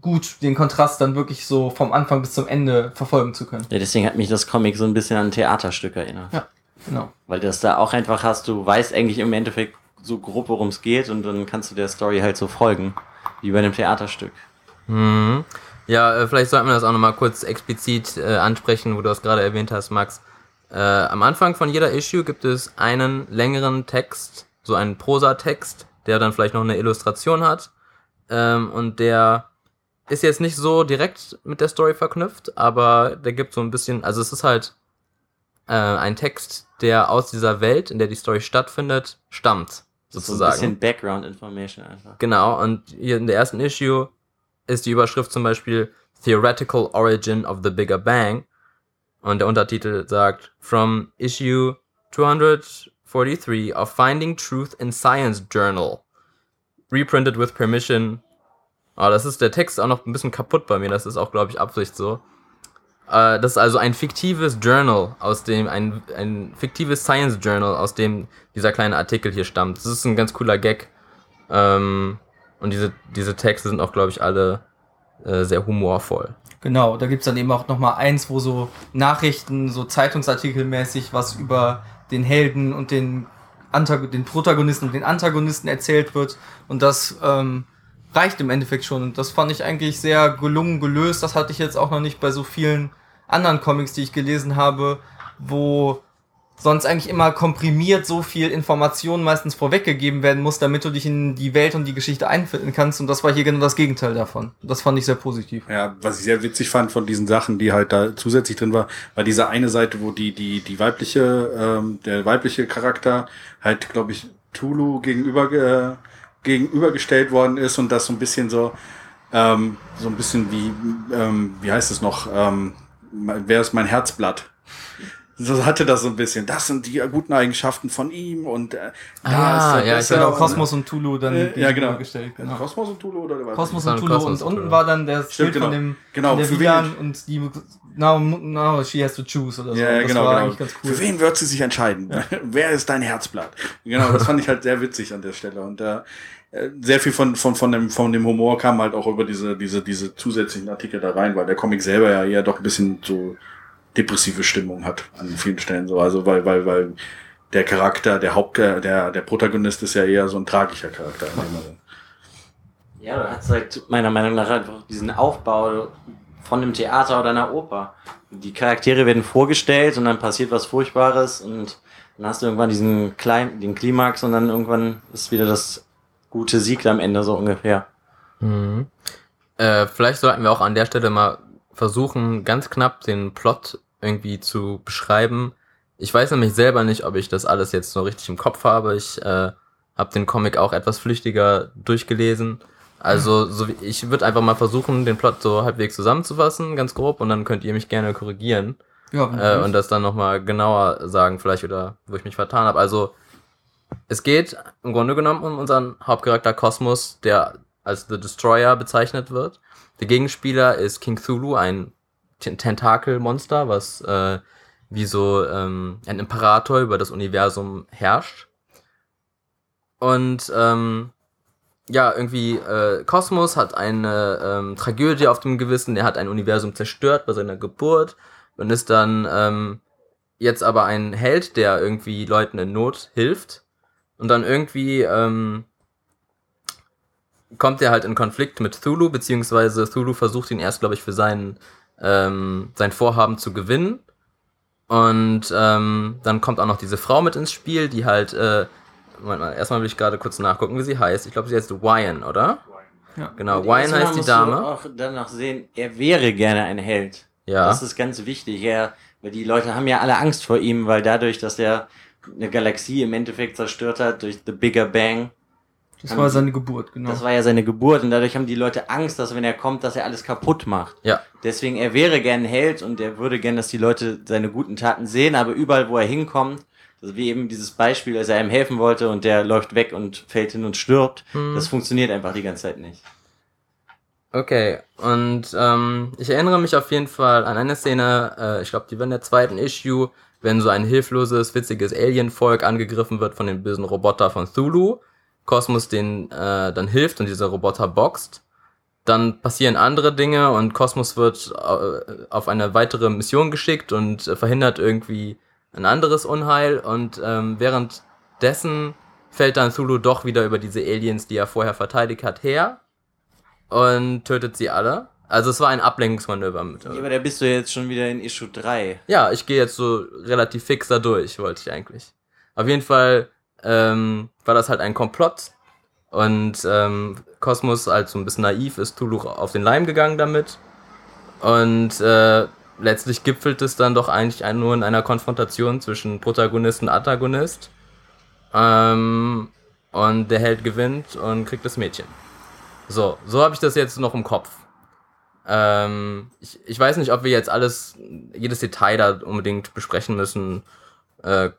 gut, den Kontrast dann wirklich so vom Anfang bis zum Ende verfolgen zu können. Ja, deswegen hat mich das Comic so ein bisschen an ein Theaterstück erinnert. Ja, genau. Weil das da auch einfach hast, du weißt eigentlich im Endeffekt so grob, worum es geht und dann kannst du der Story halt so folgen, wie bei einem Theaterstück. Mhm. Ja, äh, vielleicht sollten wir das auch nochmal kurz explizit äh, ansprechen, wo du das gerade erwähnt hast, Max. Äh, am Anfang von jeder Issue gibt es einen längeren Text, so einen Prosatext, der dann vielleicht noch eine Illustration hat. Ähm, und der ist jetzt nicht so direkt mit der Story verknüpft, aber der gibt so ein bisschen, also es ist halt äh, ein Text, der aus dieser Welt, in der die Story stattfindet, stammt. Sozusagen. So ein bisschen Background Information einfach. Genau, und hier in der ersten Issue ist die Überschrift zum Beispiel Theoretical Origin of the Bigger Bang. Und der Untertitel sagt From Issue 243 of Finding Truth in Science Journal. Reprinted with Permission. Oh, das ist der Text auch noch ein bisschen kaputt bei mir. Das ist auch, glaube ich, Absicht so. Äh, das ist also ein fiktives Journal, aus dem, ein, ein fiktives Science Journal, aus dem dieser kleine Artikel hier stammt. Das ist ein ganz cooler Gag. Ähm, und diese, diese Texte sind auch, glaube ich, alle äh, sehr humorvoll. Genau, da gibt's dann eben auch nochmal eins, wo so Nachrichten, so Zeitungsartikelmäßig was über den Helden und den, Antag den Protagonisten und den Antagonisten erzählt wird. Und das ähm, reicht im Endeffekt schon. Und das fand ich eigentlich sehr gelungen gelöst. Das hatte ich jetzt auch noch nicht bei so vielen anderen Comics, die ich gelesen habe, wo sonst eigentlich immer komprimiert so viel Information meistens vorweggegeben werden muss, damit du dich in die Welt und die Geschichte einfinden kannst. Und das war hier genau das Gegenteil davon. Das fand ich sehr positiv. Ja, was ich sehr witzig fand von diesen Sachen, die halt da zusätzlich drin war, war diese eine Seite, wo die, die, die weibliche, ähm, der weibliche Charakter halt, glaube ich, Tulu gegenüber, äh, gegenübergestellt worden ist und das so ein bisschen so, ähm, so ein bisschen wie, ähm, wie heißt es noch, ähm, wer ist mein Herzblatt? So hatte das so ein bisschen. Das sind die guten Eigenschaften von ihm und äh, ah, ist ja, ich genau Kosmos und Tulu dann äh, ja genau gestellt. Genau. Kosmos und Tulu oder was? Kosmos und Tulu und unten war dann der Stimmt, genau. von dem genau der für wen und die now, now she has to choose oder so. Ja, ja genau, genau. Cool. Für wen wird sie sich entscheiden? Ja. Wer ist dein Herzblatt? Genau, das fand ich halt sehr witzig an der Stelle und äh, sehr viel von, von, von, dem, von dem Humor kam halt auch über diese, diese, diese zusätzlichen Artikel da rein, weil der Comic selber ja eher doch ein bisschen so depressive Stimmung hat an vielen Stellen so. Also weil, weil, weil der Charakter, der Haupt, der, der Protagonist ist ja eher so ein tragischer Charakter. Ja, du hast halt meiner Meinung nach einfach diesen Aufbau von einem Theater oder einer Oper. Die Charaktere werden vorgestellt und dann passiert was Furchtbares und dann hast du irgendwann diesen kleinen, den Klimax und dann irgendwann ist wieder das gute Sieg am Ende so ungefähr. Mhm. Äh, vielleicht sollten wir auch an der Stelle mal versuchen, ganz knapp den Plot irgendwie zu beschreiben. Ich weiß nämlich selber nicht, ob ich das alles jetzt so richtig im Kopf habe. Ich äh, habe den Comic auch etwas flüchtiger durchgelesen. Also so wie, ich würde einfach mal versuchen, den Plot so halbwegs zusammenzufassen, ganz grob, und dann könnt ihr mich gerne korrigieren. Ja, äh, und das dann nochmal genauer sagen, vielleicht, oder wo ich mich vertan habe. Also es geht im Grunde genommen um unseren Hauptcharakter Kosmos, der als The Destroyer bezeichnet wird. Der Gegenspieler ist King Thulu, ein Tentakelmonster, was äh, wie so ähm, ein Imperator über das Universum herrscht. Und ähm, ja, irgendwie äh, Kosmos hat eine ähm, Tragödie auf dem Gewissen, er hat ein Universum zerstört bei seiner Geburt und ist dann ähm, jetzt aber ein Held, der irgendwie Leuten in Not hilft Und dann irgendwie ähm, kommt er halt in Konflikt mit Thulu, beziehungsweise Thulu versucht ihn erst, glaube ich, für seinen, ähm, sein Vorhaben zu gewinnen. Und ähm, dann kommt auch noch diese Frau mit ins Spiel, die halt, äh, Moment mal, erstmal will ich gerade kurz nachgucken, wie sie heißt. Ich glaube, sie heißt Wyan, oder? Ja. Genau, Wyan heißt die Dame. Du auch danach sehen, er wäre gerne ein Held. Ja. Das ist ganz wichtig. Er, weil die Leute haben ja alle Angst vor ihm, weil dadurch, dass er eine Galaxie im Endeffekt zerstört hat durch The Bigger Bang. Das war seine Geburt, genau. Das war ja seine Geburt und dadurch haben die Leute Angst, dass wenn er kommt, dass er alles kaputt macht. Ja. Deswegen, er wäre gern ein Held und er würde gern, dass die Leute seine guten Taten sehen, aber überall, wo er hinkommt, also wie eben dieses Beispiel, als er ihm helfen wollte und der läuft weg und fällt hin und stirbt, Hm. das funktioniert einfach die ganze Zeit nicht. Okay, und ähm, ich erinnere mich auf jeden Fall an eine Szene, äh, ich glaube, die war in der zweiten Issue, wenn so ein hilfloses, witziges Alienvolk angegriffen wird von den bösen Roboter von Thulu, Cosmos den äh, dann hilft und dieser Roboter boxt. Dann passieren andere Dinge und Cosmos wird äh, auf eine weitere Mission geschickt und äh, verhindert irgendwie ein anderes Unheil und ähm, währenddessen fällt dann Thulu doch wieder über diese Aliens, die er vorher verteidigt hat, her und tötet sie alle. Also es war ein Ablenkungsmanöver mit. Ja, aber da bist du jetzt schon wieder in Issue 3. Ja, ich gehe jetzt so relativ fix da durch, wollte ich eigentlich. Auf jeden Fall ähm, war das halt ein Komplott und ähm, Kosmos als so ein bisschen naiv ist Tulu auf den Leim gegangen damit und äh, letztlich gipfelt es dann doch eigentlich nur in einer Konfrontation zwischen Protagonist und Antagonist ähm, und der Held gewinnt und kriegt das Mädchen. So, so habe ich das jetzt noch im Kopf. Ähm, ich, ich weiß nicht, ob wir jetzt alles, jedes Detail da unbedingt besprechen müssen. Äh,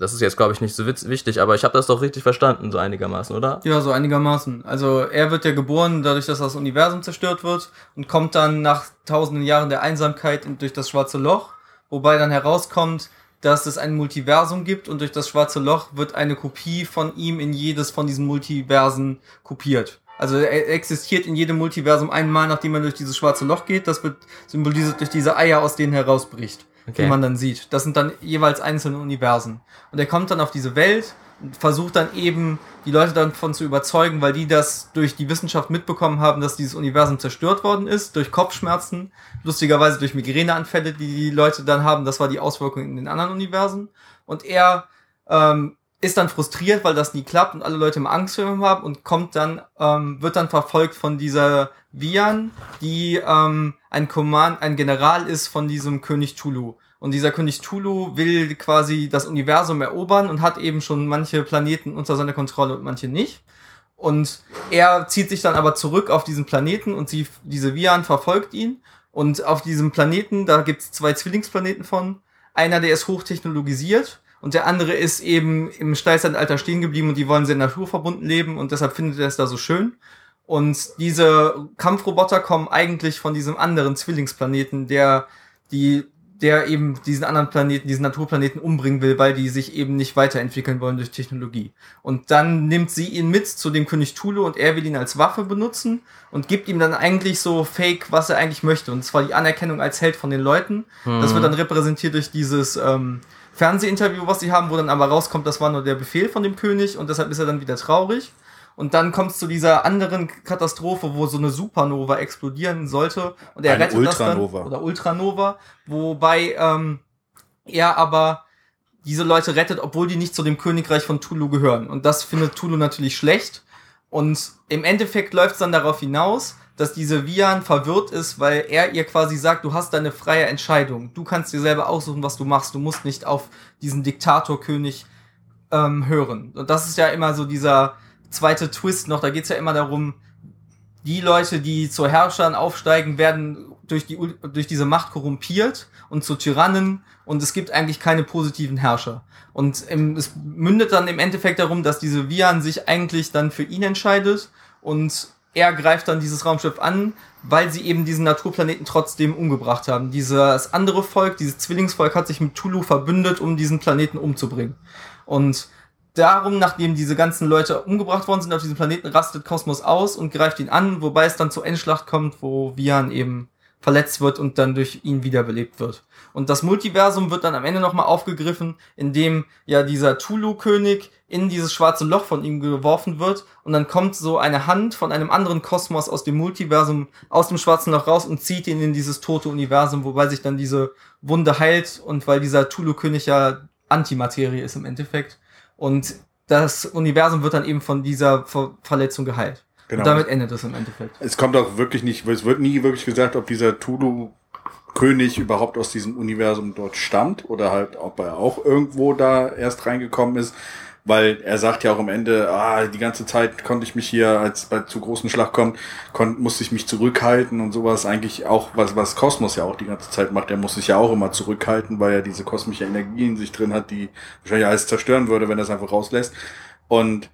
das ist jetzt, glaube ich, nicht so wichtig, aber ich habe das doch richtig verstanden, so einigermaßen, oder? Ja, so einigermaßen. Also er wird ja geboren, dadurch, dass das Universum zerstört wird und kommt dann nach tausenden Jahren der Einsamkeit in- durch das schwarze Loch, wobei dann herauskommt, dass es ein Multiversum gibt und durch das schwarze Loch wird eine Kopie von ihm in jedes von diesen Multiversen kopiert. Also er existiert in jedem Multiversum einmal, nachdem er durch dieses schwarze Loch geht. Das wird symbolisiert durch diese Eier, aus denen herausbricht, Okay. die man dann sieht. Das sind dann jeweils einzelne Universen. Und er kommt dann auf diese Welt und versucht dann eben die Leute davon zu überzeugen, weil die das durch die Wissenschaft mitbekommen haben, dass dieses Universum zerstört worden ist, durch Kopfschmerzen, lustigerweise durch Migräneanfälle, die die Leute dann haben. Das war die Auswirkung in den anderen Universen. Und er ähm, ist dann frustriert, weil das nie klappt und alle Leute im Angst vor ihm haben und kommt dann, ähm, wird dann verfolgt von dieser Vian, die ähm, ein Command, ein General ist von diesem König Tulu. Und dieser König Tulu will quasi das Universum erobern und hat eben schon manche Planeten unter seiner Kontrolle und manche nicht. Und er zieht sich dann aber zurück auf diesen Planeten und sie, diese Vian verfolgt ihn. Und auf diesem Planeten, da gibt's zwei Zwillingsplaneten von. Einer, der ist hochtechnologisiert und der andere ist eben im Steinzeitalter stehen geblieben und die wollen sehr naturverbunden leben und deshalb findet er es da so schön. Und diese Kampfroboter kommen eigentlich von diesem anderen Zwillingsplaneten, der die der eben diesen anderen Planeten, diesen Naturplaneten umbringen will, weil die sich eben nicht weiterentwickeln wollen durch Technologie. Und dann nimmt sie ihn mit zu dem König Tulu und er will ihn als Waffe benutzen und gibt ihm dann eigentlich so Fake, was er eigentlich möchte. Und zwar die Anerkennung als Held von den Leuten. Das wird dann repräsentiert durch dieses ähm, Fernsehinterview, was sie haben, wo dann aber rauskommt, das war nur der Befehl von dem König und deshalb ist er dann wieder traurig. Und dann kommt es zu dieser anderen Katastrophe, wo so eine Supernova explodieren sollte. Und er Eine rettet das Ultranova. dann. Oder Ultranova. Wobei ähm, er aber diese Leute rettet, obwohl die nicht zu dem Königreich von Tulu gehören. Und das findet Tulu natürlich schlecht. Und im Endeffekt läuft es dann darauf hinaus, dass diese Vian verwirrt ist, weil er ihr quasi sagt, du hast deine freie Entscheidung. Du kannst dir selber aussuchen, was du machst. Du musst nicht auf diesen Diktatorkönig ähm, hören. Und das ist ja immer so dieser zweite Twist noch. Da geht's ja immer darum, die Leute, die zu Herrschern aufsteigen, werden durch, die, durch diese Macht korrumpiert und zu Tyrannen und es gibt eigentlich keine positiven Herrscher. Und ähm, es mündet dann im Endeffekt darum, dass diese Vian sich eigentlich dann für ihn entscheidet und er greift dann dieses Raumschiff an, weil sie eben diesen Naturplaneten trotzdem umgebracht haben. Dieses andere Volk, dieses Zwillingsvolk hat sich mit Tulu verbündet, um diesen Planeten umzubringen. Und darum, nachdem diese ganzen Leute umgebracht worden sind auf diesem Planeten, rastet Kosmos aus und greift ihn an, wobei es dann zur Endschlacht kommt, wo Vian eben verletzt wird und dann durch ihn wiederbelebt wird. Und das Multiversum wird dann am Ende nochmal aufgegriffen, indem ja dieser Tulu-König in dieses schwarze Loch von ihm geworfen wird und dann kommt so eine Hand von einem anderen Kosmos aus dem Multiversum aus dem schwarzen Loch raus und zieht ihn in dieses tote Universum, wobei sich dann diese Wunde heilt und weil dieser Tulu-König ja Antimaterie ist im Endeffekt und das Universum wird dann eben von dieser Ver Verletzung geheilt. Genau. Und damit endet es im Endeffekt. Es kommt auch wirklich nicht, es wird nie wirklich gesagt, ob dieser Tulu König überhaupt aus diesem Universum dort stammt oder halt, ob er auch irgendwo da erst reingekommen ist. Weil er sagt ja auch am Ende, ah, die ganze Zeit konnte ich mich hier, als bei zu großen Schlag kommt, musste ich mich zurückhalten und sowas. Eigentlich auch, was, was Kosmos ja auch die ganze Zeit macht, er muss sich ja auch immer zurückhalten, weil er diese kosmische Energie in sich drin hat, die wahrscheinlich alles zerstören würde, wenn er es einfach rauslässt. Und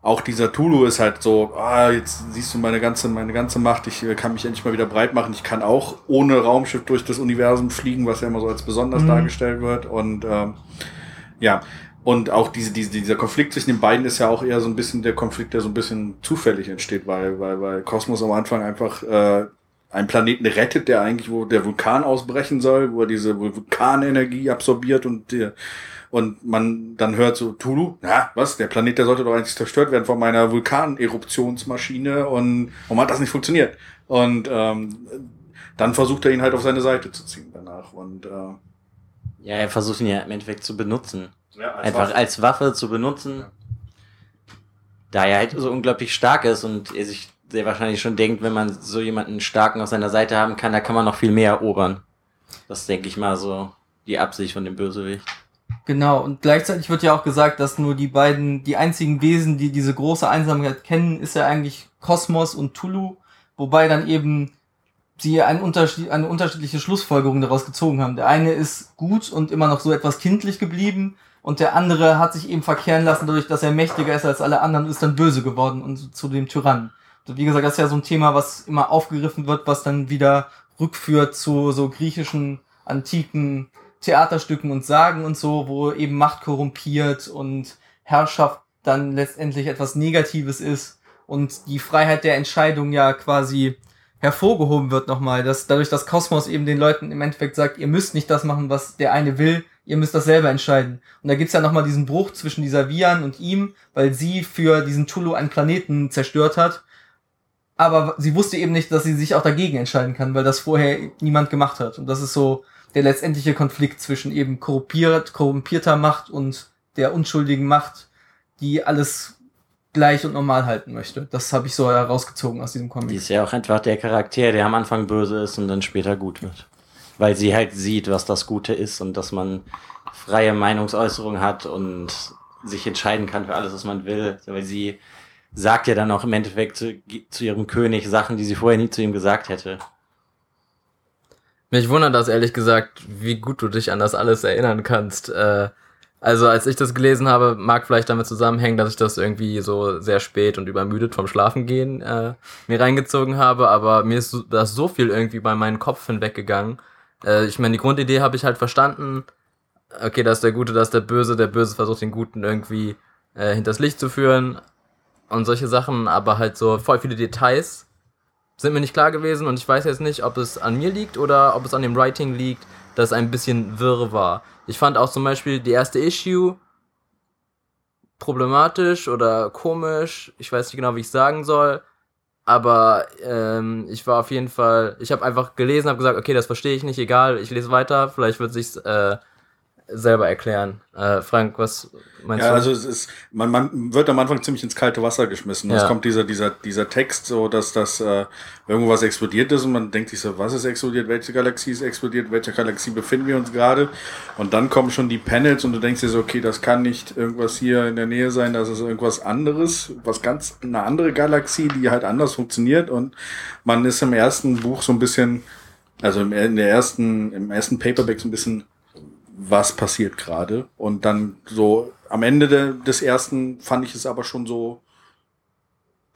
auch dieser Tulu ist halt so, ah, jetzt siehst du meine ganze, meine ganze Macht, ich äh, kann mich endlich mal wieder breit machen. Ich kann auch ohne Raumschiff durch das Universum fliegen, was ja immer so als besonders mhm. dargestellt wird. Und ähm, ja, und auch diese, diese, dieser Konflikt zwischen den beiden ist ja auch eher so ein bisschen der Konflikt, der so ein bisschen zufällig entsteht, weil, weil, weil Kosmos am Anfang einfach äh, einen Planeten rettet, der eigentlich, wo der Vulkan ausbrechen soll, wo er diese Vulkanenergie absorbiert und der und man dann hört so, Tulu, na, was, der Planet, der sollte doch eigentlich zerstört werden von meiner Vulkaneruptionsmaschine und warum hat das nicht funktioniert? Und ähm, dann versucht er ihn halt auf seine Seite zu ziehen danach. Und äh, ja, er versucht ihn ja im Endeffekt zu benutzen. Ja, als Einfach Waffe. als Waffe zu benutzen. Ja. Da er halt so unglaublich stark ist und er sich sehr wahrscheinlich schon denkt, wenn man so jemanden starken auf seiner Seite haben kann, da kann man noch viel mehr erobern. Das denke ich mal so die Absicht von dem Bösewicht. Genau, und gleichzeitig wird ja auch gesagt, dass nur die beiden, die einzigen Wesen, die diese große Einsamkeit kennen, ist ja eigentlich Kosmos und Tulu, wobei dann eben sie einen Unterschied, eine unterschiedliche Schlussfolgerung daraus gezogen haben. Der eine ist gut und immer noch so etwas kindlich geblieben und der andere hat sich eben verkehren lassen dadurch, dass er mächtiger ist als alle anderen und ist dann böse geworden und zu dem Tyrannen. Wie gesagt, das ist ja so ein Thema, was immer aufgegriffen wird, was dann wieder rückführt zu so griechischen, antiken Theaterstücken und Sagen und so, wo eben Macht korrumpiert und Herrschaft dann letztendlich etwas Negatives ist und die Freiheit der Entscheidung ja quasi hervorgehoben wird nochmal, dass dadurch das Kosmos eben den Leuten im Endeffekt sagt, ihr müsst nicht das machen, was der eine will, ihr müsst das selber entscheiden. Und da gibt's ja nochmal diesen Bruch zwischen dieser Vian und ihm, weil sie für diesen Tulu einen Planeten zerstört hat. Aber sie wusste eben nicht, dass sie sich auch dagegen entscheiden kann, weil das vorher niemand gemacht hat. Und das ist so der letztendliche Konflikt zwischen eben korrumpiert, korrumpierter Macht und der unschuldigen Macht, die alles gleich und normal halten möchte. Das habe ich so herausgezogen aus diesem Comic. Die ist ja auch einfach der Charakter, der am Anfang böse ist und dann später gut wird. Weil sie halt sieht, was das Gute ist und dass man freie Meinungsäußerung hat und sich entscheiden kann für alles, was man will. Weil sie sagt ja dann auch im Endeffekt zu, zu ihrem König Sachen, die sie vorher nie zu ihm gesagt hätte. Mich wundert das ehrlich gesagt, wie gut du dich an das alles erinnern kannst. Äh, also als ich das gelesen habe, mag vielleicht damit zusammenhängen, dass ich das irgendwie so sehr spät und übermüdet vom Schlafengehen äh, mir reingezogen habe, aber mir ist das so viel irgendwie bei meinem Kopf hinweggegangen. Äh, ich meine, die Grundidee habe ich halt verstanden. Okay, das ist der Gute, das ist der Böse, der Böse versucht den Guten irgendwie äh, hinters Licht zu führen und solche Sachen, aber halt so voll viele Details sind mir nicht klar gewesen und ich weiß jetzt nicht, ob es an mir liegt oder ob es an dem Writing liegt, dass es ein bisschen wirr war. Ich fand auch zum Beispiel die erste Issue problematisch oder komisch. Ich weiß nicht genau, wie ich sagen soll. Aber ähm, ich war auf jeden Fall, ich habe einfach gelesen, habe gesagt, okay, das verstehe ich nicht, egal, ich lese weiter, vielleicht wird sich's äh, selber erklären. Äh, Frank, was meinst ja, du? Ja, also es ist, man, man wird am Anfang ziemlich ins kalte Wasser geschmissen. Ja. Es kommt dieser, dieser, dieser Text, so dass das äh, irgendwas explodiert ist und man denkt sich so, was ist explodiert, welche Galaxie ist explodiert, welcher Galaxie befinden wir uns gerade? Und dann kommen schon die Panels und du denkst dir so, okay, das kann nicht irgendwas hier in der Nähe sein, das ist irgendwas anderes, was ganz eine andere Galaxie, die halt anders funktioniert. Und man ist im ersten Buch so ein bisschen, also im, in der ersten, im ersten Paperback so ein bisschen was passiert gerade. Und dann so am Ende de, des ersten fand ich es aber schon so,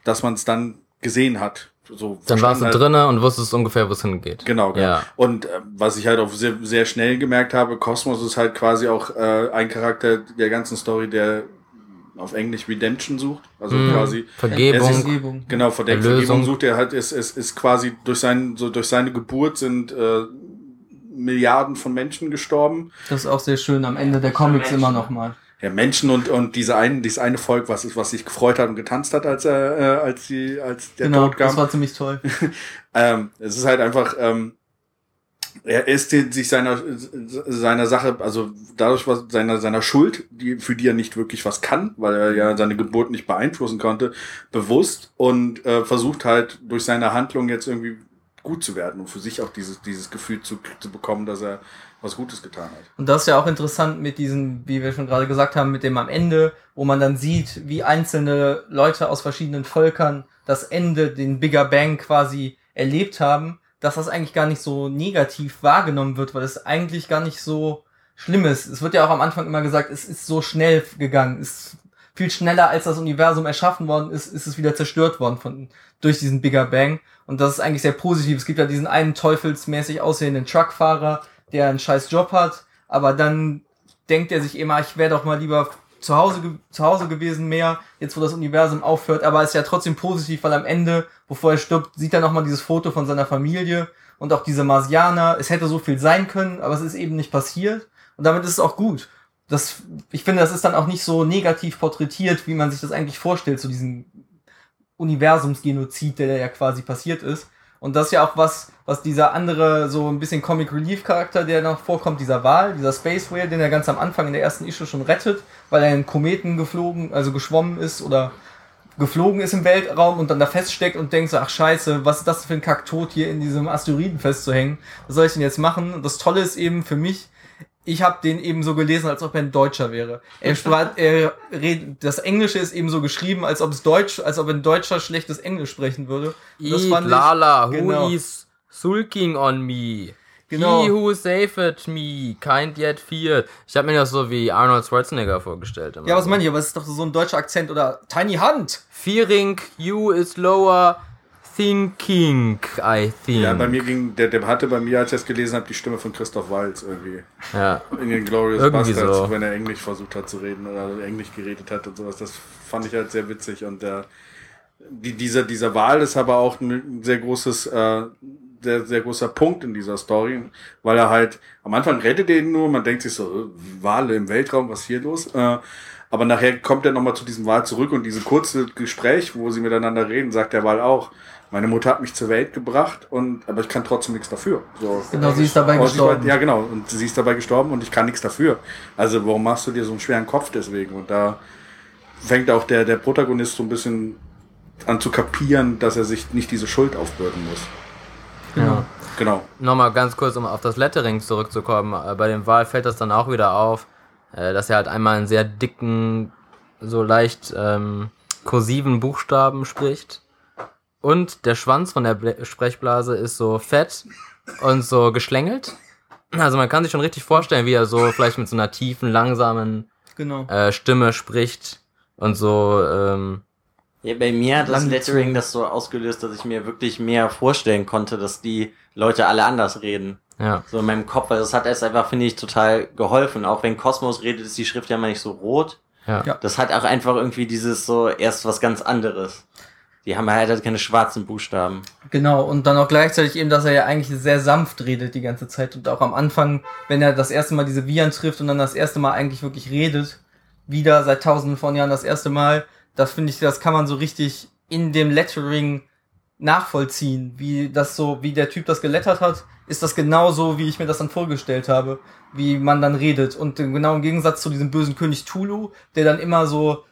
dass man es dann gesehen hat. So dann warst du halt. drinnen und wusstest ungefähr, wo es hingeht. Genau, genau. Ja. Und äh, was ich halt auch sehr, sehr schnell gemerkt habe, Kosmos ist halt quasi auch äh, ein Charakter der ganzen Story, der auf Englisch Redemption sucht. Also mhm. quasi Vergebung. Ist, Vergebung. Genau, Vergebung sucht er halt, ist, ist, ist quasi durch, sein, so durch seine Geburt sind äh, Milliarden von Menschen gestorben. Das ist auch sehr schön am Ende der Comics immer noch mal. Ja, Menschen und, und diese ein, dieses eine Volk, was, ist, was sich gefreut hat und getanzt hat, als er, äh, als die, als der genau, Tod kam. Das war ziemlich toll. ähm, es ist halt einfach, ähm, er ist sich seiner, seiner Sache, also dadurch was seiner, seiner Schuld, die, für die er nicht wirklich was kann, weil er ja seine Geburt nicht beeinflussen konnte, bewusst und äh, versucht halt durch seine Handlung jetzt irgendwie gut zu werden und für sich auch dieses, dieses Gefühl zu, zu bekommen, dass er was Gutes getan hat. Und das ist ja auch interessant mit diesen, wie wir schon gerade gesagt haben, mit dem am Ende, wo man dann sieht, wie einzelne Leute aus verschiedenen Völkern das Ende, den Bigger Bang quasi erlebt haben, dass das eigentlich gar nicht so negativ wahrgenommen wird, weil es eigentlich gar nicht so schlimm ist. Es wird ja auch am Anfang immer gesagt, es ist so schnell gegangen, es viel schneller als das Universum erschaffen worden ist, ist es wieder zerstört worden von, durch diesen Bigger Bang. Und das ist eigentlich sehr positiv. Es gibt ja diesen einen teufelsmäßig aussehenden Truckfahrer, der einen scheiß Job hat, aber dann denkt er sich immer, ich wäre doch mal lieber zu Hause, zu Hause gewesen mehr, jetzt wo das Universum aufhört, aber es ist ja trotzdem positiv, weil am Ende, bevor er stirbt, sieht er nochmal dieses Foto von seiner Familie und auch diese Marsianer. Es hätte so viel sein können, aber es ist eben nicht passiert und damit ist es auch gut. Das, ich finde, das ist dann auch nicht so negativ porträtiert, wie man sich das eigentlich vorstellt, so diesen Universumsgenozid, der ja quasi passiert ist. Und das ist ja auch was, was dieser andere, so ein bisschen Comic Relief Charakter, der noch vorkommt, dieser Wal, dieser Space Whale, den er ganz am Anfang in der ersten Issue schon rettet, weil er in Kometen geflogen, also geschwommen ist oder geflogen ist im Weltraum und dann da feststeckt und denkt so, ach scheiße, was ist das für ein Kacktod hier in diesem Asteroiden festzuhängen? Was soll ich denn jetzt machen? Und das Tolle ist eben für mich, ich habe den eben so gelesen, als ob er ein Deutscher wäre. Er, er redet, das Englische ist eben so geschrieben, als ob es Deutsch, als ob ein Deutscher schlechtes Englisch sprechen würde. Das fand Lala, ich, genau. who is sulking on me? Genau. He who saved me, kind yet feared. Ich habe mir das so wie Arnold Schwarzenegger vorgestellt. Ja, was meine ich? Aber es ist doch so ein deutscher Akzent oder Tiny Hand. Fearing you is lower Thinking, I think. Ja, bei mir ging, der, der hatte bei mir, als ich es gelesen habe, die Stimme von Christoph Waltz irgendwie. Ja. In den Glorious irgendwie Bastards, so. wenn er Englisch versucht hat zu reden oder Englisch geredet hat und sowas. Das fand ich halt sehr witzig und der, die, dieser, dieser Wahl ist aber auch ein sehr großes, äh, sehr, sehr großer Punkt in dieser Story, weil er halt, am Anfang rettet er ihn nur, man denkt sich so, äh, Wale im Weltraum, was hier los? Äh, aber nachher kommt er nochmal zu diesem Wahl zurück und diese kurze Gespräch, wo sie miteinander reden, sagt der Wahl auch, meine Mutter hat mich zur Welt gebracht und aber ich kann trotzdem nichts dafür. So. Genau, sie ist dabei gestorben. ja, genau, und sie ist dabei gestorben und ich kann nichts dafür. Also warum machst du dir so einen schweren Kopf deswegen? Und da fängt auch der, der Protagonist so ein bisschen an zu kapieren, dass er sich nicht diese Schuld aufbürden muss. Ja. Genau. Nochmal ganz kurz, um auf das Lettering zurückzukommen. Äh, bei dem Wahl fällt das dann auch wieder auf, äh, dass er halt einmal einen sehr dicken, so leicht ähm, kursiven Buchstaben spricht und der Schwanz von der Ble Sprechblase ist so fett und so geschlängelt. Also man kann sich schon richtig vorstellen, wie er so vielleicht mit so einer tiefen, langsamen genau. äh, Stimme spricht und so. Ähm, ja, bei mir hat das Lettering das so ausgelöst, dass ich mir wirklich mehr vorstellen konnte, dass die Leute alle anders reden. Ja. So in meinem Kopf, weil das hat erst einfach, finde ich, total geholfen. Auch wenn Kosmos redet, ist die Schrift ja mal nicht so rot. Ja. Das hat auch einfach irgendwie dieses so erst was ganz anderes. Die haben halt keine schwarzen Buchstaben. Genau, und dann auch gleichzeitig eben, dass er ja eigentlich sehr sanft redet die ganze Zeit und auch am Anfang, wenn er das erste Mal diese Viren trifft und dann das erste Mal eigentlich wirklich redet, wieder seit tausenden von Jahren das erste Mal, das finde ich, das kann man so richtig in dem Lettering nachvollziehen, wie das so, wie der Typ das gelettert hat, ist das genauso, wie ich mir das dann vorgestellt habe, wie man dann redet. Und genau im Gegensatz zu diesem bösen König Tulu, der dann immer so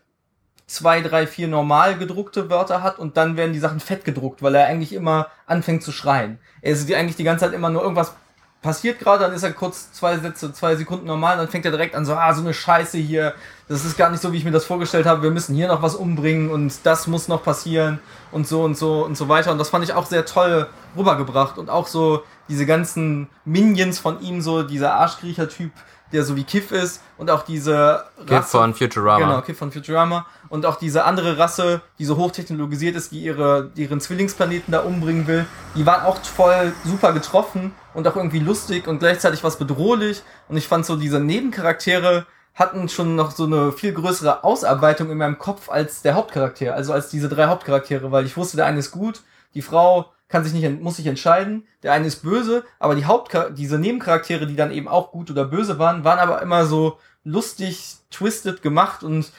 zwei, drei, vier normal gedruckte Wörter hat und dann werden die Sachen fett gedruckt, weil er eigentlich immer anfängt zu schreien. Er ist eigentlich die ganze Zeit immer nur irgendwas passiert gerade, dann ist er kurz zwei Sätze, zwei Sekunden normal, dann fängt er direkt an so, ah, so eine Scheiße hier, das ist gar nicht so, wie ich mir das vorgestellt habe, wir müssen hier noch was umbringen und das muss noch passieren und so und so und so weiter. Und das fand ich auch sehr toll rübergebracht und auch so diese ganzen Minions von ihm, so dieser Arschkriecher-Typ, der so wie Kiff ist und auch diese Rasse. Kiff von Futurama. Genau, Kiff von Futurama. Und auch diese andere Rasse, die so hochtechnologisiert ist, die ihre, ihren Zwillingsplaneten da umbringen will, die waren auch voll super getroffen und auch irgendwie lustig und gleichzeitig was bedrohlich. Und ich fand so diese Nebencharaktere hatten schon noch so eine viel größere Ausarbeitung in meinem Kopf als der Hauptcharakter, also als diese drei Hauptcharaktere, weil ich wusste, der eine ist gut, die Frau kann sich nicht, muss sich entscheiden, der eine ist böse, aber die Hauptcharaktere, diese Nebencharaktere, die dann eben auch gut oder böse waren, waren aber immer so lustig, twisted gemacht und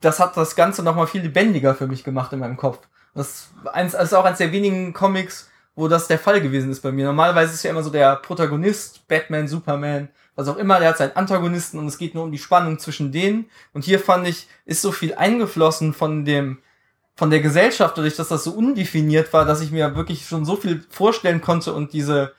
das hat das Ganze nochmal viel lebendiger für mich gemacht in meinem Kopf. Das ist auch eins der wenigen Comics, wo das der Fall gewesen ist bei mir. Normalerweise ist ja immer so der Protagonist, Batman, Superman, was auch immer, der hat seinen Antagonisten und es geht nur um die Spannung zwischen denen. Und hier fand ich, ist so viel eingeflossen von dem, von der Gesellschaft, dadurch, dass das so undefiniert war, dass ich mir wirklich schon so viel vorstellen konnte und diese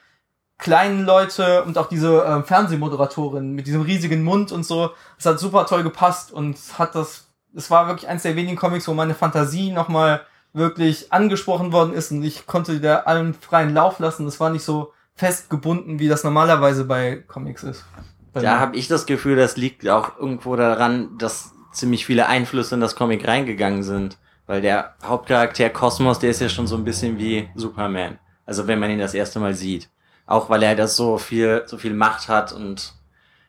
kleinen Leute und auch diese äh, Fernsehmoderatorin mit diesem riesigen Mund und so, das hat super toll gepasst und hat das, es war wirklich eins der wenigen Comics, wo meine Fantasie nochmal wirklich angesprochen worden ist und ich konnte da allen freien Lauf lassen. Es war nicht so festgebunden, wie das normalerweise bei Comics ist. Da habe ich das Gefühl, das liegt auch irgendwo daran, dass ziemlich viele Einflüsse in das Comic reingegangen sind. Weil der Hauptcharakter Kosmos, der ist ja schon so ein bisschen wie Superman. Also wenn man ihn das erste Mal sieht. Auch weil er das so viel, so viel Macht hat und,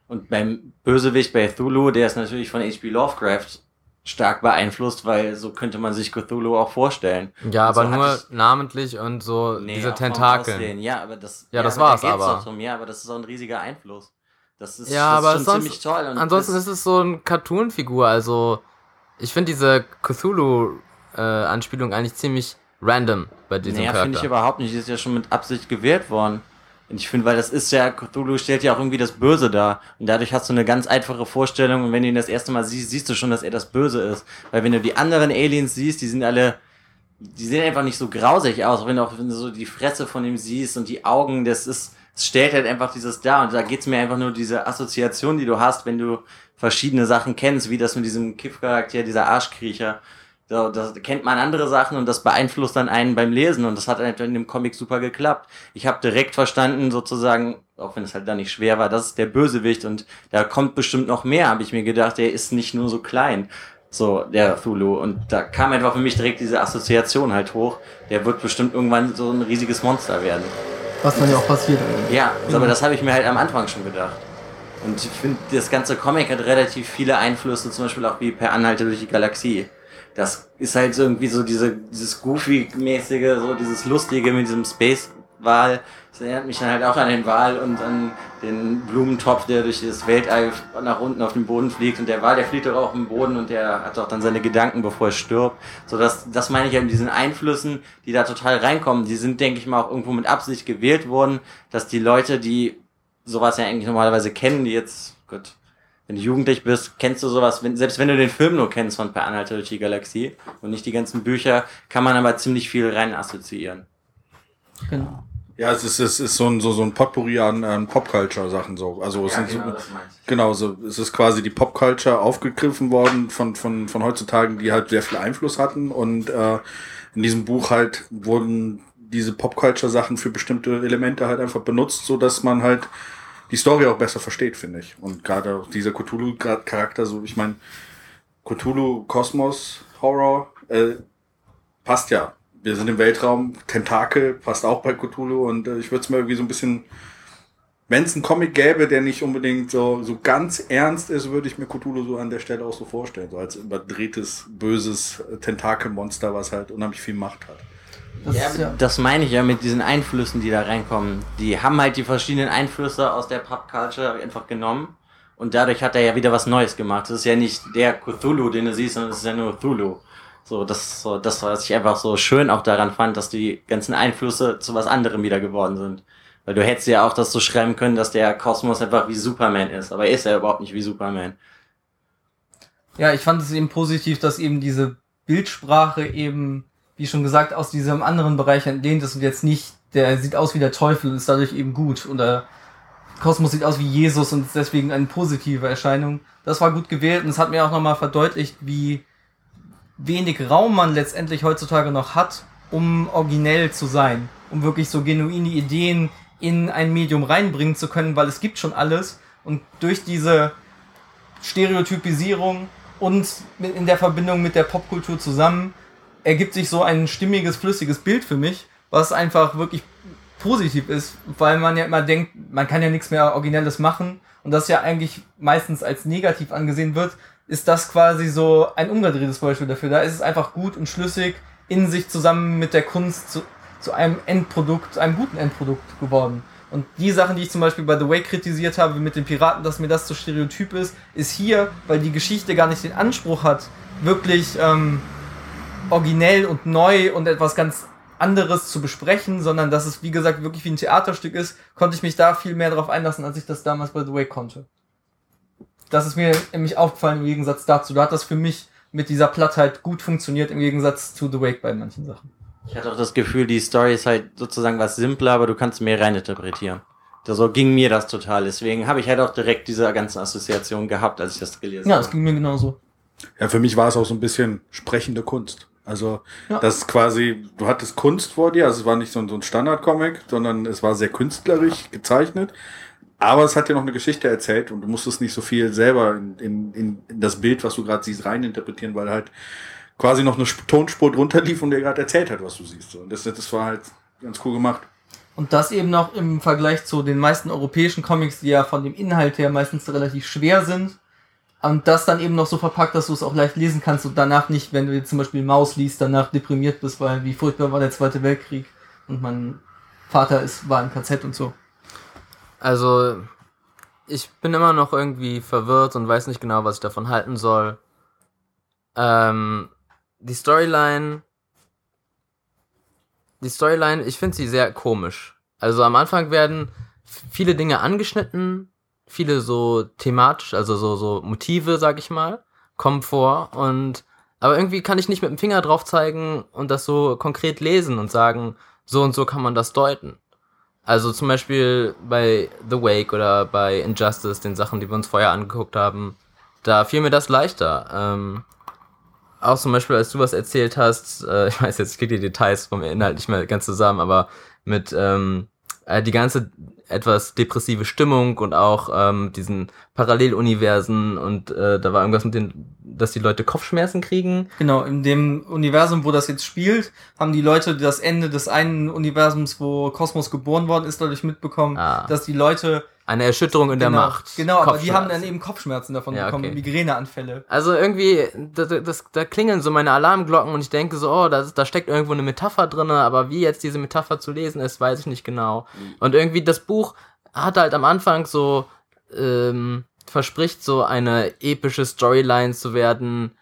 und beim Bösewicht bei Thulu, der ist natürlich von H.P. Lovecraft stark beeinflusst, weil so könnte man sich Cthulhu auch vorstellen. Ja, aber so nur namentlich und so nee, diese Tentakel. Ja, aber das, ja, ja das war's aber. Drum. Ja, aber das ist so ein riesiger Einfluss. Das ist, ja, das aber ist schon sonst, ziemlich toll. Ansonsten ist es so eine Cartoon-Figur, also ich finde diese Cthulhu-Anspielung äh, eigentlich ziemlich random bei diesem naja, Charakter. finde ich überhaupt nicht. Die ist ja schon mit Absicht gewählt worden. Und ich finde, weil das ist ja, Cthulhu stellt ja auch irgendwie das Böse dar. Und dadurch hast du eine ganz einfache Vorstellung. Und wenn du ihn das erste Mal siehst, siehst du schon, dass er das Böse ist. Weil wenn du die anderen Aliens siehst, die sind alle, die sehen einfach nicht so grausig aus. Wenn du auch wenn du so die Fresse von ihm siehst und die Augen, das ist, es stellt halt einfach dieses da. Und da geht's mir einfach nur diese Assoziation, die du hast, wenn du verschiedene Sachen kennst, wie das mit diesem Kiff-Charakter, dieser Arschkriecher. So, das kennt man andere Sachen und das beeinflusst dann einen beim Lesen und das hat halt in dem Comic super geklappt. Ich habe direkt verstanden, sozusagen, auch wenn es halt da nicht schwer war, das ist der Bösewicht und da kommt bestimmt noch mehr, habe ich mir gedacht, der ist nicht nur so klein, so der Thulu und da kam einfach für mich direkt diese Assoziation halt hoch, der wird bestimmt irgendwann so ein riesiges Monster werden. Was dann ja auch passiert. Ja, aber das habe ich mir halt am Anfang schon gedacht. Und ich finde, das ganze Comic hat relativ viele Einflüsse, zum Beispiel auch wie per Anhalte durch die Galaxie das ist halt irgendwie so diese, dieses Goofy-mäßige, so dieses Lustige mit diesem Space-Wal. Das erinnert mich dann halt auch an den Wal und an den Blumentopf, der durch das Weltall nach unten auf den Boden fliegt. Und der Wal, der fliegt doch auch im Boden und der hat doch dann seine Gedanken, bevor er stirbt. So, das, das meine ich ja mit diesen Einflüssen, die da total reinkommen. Die sind, denke ich mal, auch irgendwo mit Absicht gewählt worden, dass die Leute, die sowas ja eigentlich normalerweise kennen, die jetzt, gut, wenn du jugendlich bist, kennst du sowas, wenn, selbst wenn du den Film nur kennst von Per Anhalter durch die Galaxie und nicht die ganzen Bücher, kann man aber ziemlich viel rein assoziieren. Genau. Ja, es ist, es ist so ein, so, so ein Potpourri an, an Popculture-Sachen so. Also es ja, sind genau, so, genau, so, es ist quasi die Popculture aufgegriffen worden von, von, von heutzutage, die halt sehr viel Einfluss hatten und äh, in diesem Buch halt wurden diese Popculture-Sachen für bestimmte Elemente halt einfach benutzt, so dass man halt die Story auch besser versteht, finde ich. Und gerade dieser Cthulhu-Charakter, so, ich meine, Cthulhu, Kosmos, Horror, äh, passt ja. Wir sind im Weltraum, Tentakel passt auch bei Cthulhu und äh, ich würde es mir irgendwie so ein bisschen, wenn es einen Comic gäbe, der nicht unbedingt so, so ganz ernst ist, würde ich mir Cthulhu so an der Stelle auch so vorstellen. So als überdrehtes, böses Tentakelmonster, was halt unheimlich viel Macht hat. Das, ja, ja. das meine ich ja mit diesen Einflüssen, die da reinkommen. Die haben halt die verschiedenen Einflüsse aus der Pop-Culture einfach genommen. Und dadurch hat er ja wieder was Neues gemacht. Das ist ja nicht der Cthulhu, den du siehst, sondern es ist ja nur Cthulhu. So, das, so, das, was ich einfach so schön auch daran fand, dass die ganzen Einflüsse zu was anderem wieder geworden sind. Weil du hättest ja auch das so schreiben können, dass der Kosmos einfach wie Superman ist. Aber er ist ja überhaupt nicht wie Superman. Ja, ich fand es eben positiv, dass eben diese Bildsprache eben wie schon gesagt, aus diesem anderen Bereich entlehnt ist und jetzt nicht, der sieht aus wie der Teufel und ist dadurch eben gut. Oder Kosmos sieht aus wie Jesus und ist deswegen eine positive Erscheinung. Das war gut gewählt und es hat mir auch nochmal verdeutlicht, wie wenig Raum man letztendlich heutzutage noch hat, um originell zu sein, um wirklich so genuine Ideen in ein Medium reinbringen zu können, weil es gibt schon alles und durch diese Stereotypisierung und in der Verbindung mit der Popkultur zusammen ergibt sich so ein stimmiges, flüssiges Bild für mich, was einfach wirklich positiv ist, weil man ja immer denkt, man kann ja nichts mehr Originelles machen und das ja eigentlich meistens als negativ angesehen wird, ist das quasi so ein umgedrehtes Beispiel dafür. Da ist es einfach gut und schlüssig in sich zusammen mit der Kunst zu, zu einem Endprodukt, einem guten Endprodukt geworden. Und die Sachen, die ich zum Beispiel bei The Way kritisiert habe, mit den Piraten, dass mir das zu stereotyp ist, ist hier, weil die Geschichte gar nicht den Anspruch hat, wirklich ähm, originell und neu und etwas ganz anderes zu besprechen, sondern dass es, wie gesagt, wirklich wie ein Theaterstück ist, konnte ich mich da viel mehr darauf einlassen, als ich das damals bei The Way konnte. Das ist mir nämlich aufgefallen im Gegensatz dazu. Da hat das für mich mit dieser Plattheit gut funktioniert im Gegensatz zu The Wake bei manchen Sachen. Ich hatte auch das Gefühl, die Story ist halt sozusagen was simpler, aber du kannst mehr reininterpretieren. So ging mir das total. Deswegen habe ich halt auch direkt diese ganzen Assoziationen gehabt, als ich das gelesen habe. Ja, es ging mir genauso. Ja, für mich war es auch so ein bisschen sprechende Kunst. Also ja. das ist quasi, du hattest Kunst vor dir, also es war nicht so ein, so ein Standard-Comic, sondern es war sehr künstlerisch gezeichnet. Aber es hat dir noch eine Geschichte erzählt und du musstest nicht so viel selber in, in, in das Bild, was du gerade siehst, reininterpretieren, weil halt quasi noch eine Tonspur drunter lief und dir gerade erzählt hat, was du siehst. Und das, das war halt ganz cool gemacht. Und das eben noch im Vergleich zu den meisten europäischen Comics, die ja von dem Inhalt her meistens relativ schwer sind. Und das dann eben noch so verpackt, dass du es auch leicht lesen kannst und danach nicht, wenn du jetzt zum Beispiel Maus liest, danach deprimiert bist, weil wie furchtbar war der Zweite Weltkrieg und mein Vater ist, war im KZ und so. Also, ich bin immer noch irgendwie verwirrt und weiß nicht genau, was ich davon halten soll. Ähm, die Storyline. Die Storyline, ich finde sie sehr komisch. Also am Anfang werden viele Dinge angeschnitten, viele so thematisch, also so, so Motive, sag ich mal, kommen vor und aber irgendwie kann ich nicht mit dem Finger drauf zeigen und das so konkret lesen und sagen, so und so kann man das deuten. Also zum Beispiel bei The Wake oder bei Injustice, den Sachen, die wir uns vorher angeguckt haben, da fiel mir das leichter. Ähm, auch zum Beispiel, als du was erzählt hast, äh, ich weiß jetzt, ich kriege die Details vom Inhalt nicht mehr ganz zusammen, aber mit ähm, äh, die ganze etwas depressive Stimmung und auch ähm, diesen Paralleluniversen und äh, da war irgendwas mit den, dass die Leute Kopfschmerzen kriegen. Genau, in dem Universum, wo das jetzt spielt, haben die Leute das Ende des einen Universums, wo Kosmos geboren worden ist, dadurch mitbekommen, ah. dass die Leute eine Erschütterung in genau, der Macht. Genau, aber die haben dann eben Kopfschmerzen davon ja, bekommen, okay. Migräneanfälle. Also irgendwie, da, das, da klingeln so meine Alarmglocken und ich denke so, oh, da, da steckt irgendwo eine Metapher drin, aber wie jetzt diese Metapher zu lesen ist, weiß ich nicht genau. Mhm. Und irgendwie das Buch hat halt am Anfang so, ähm, verspricht so eine epische Storyline zu werden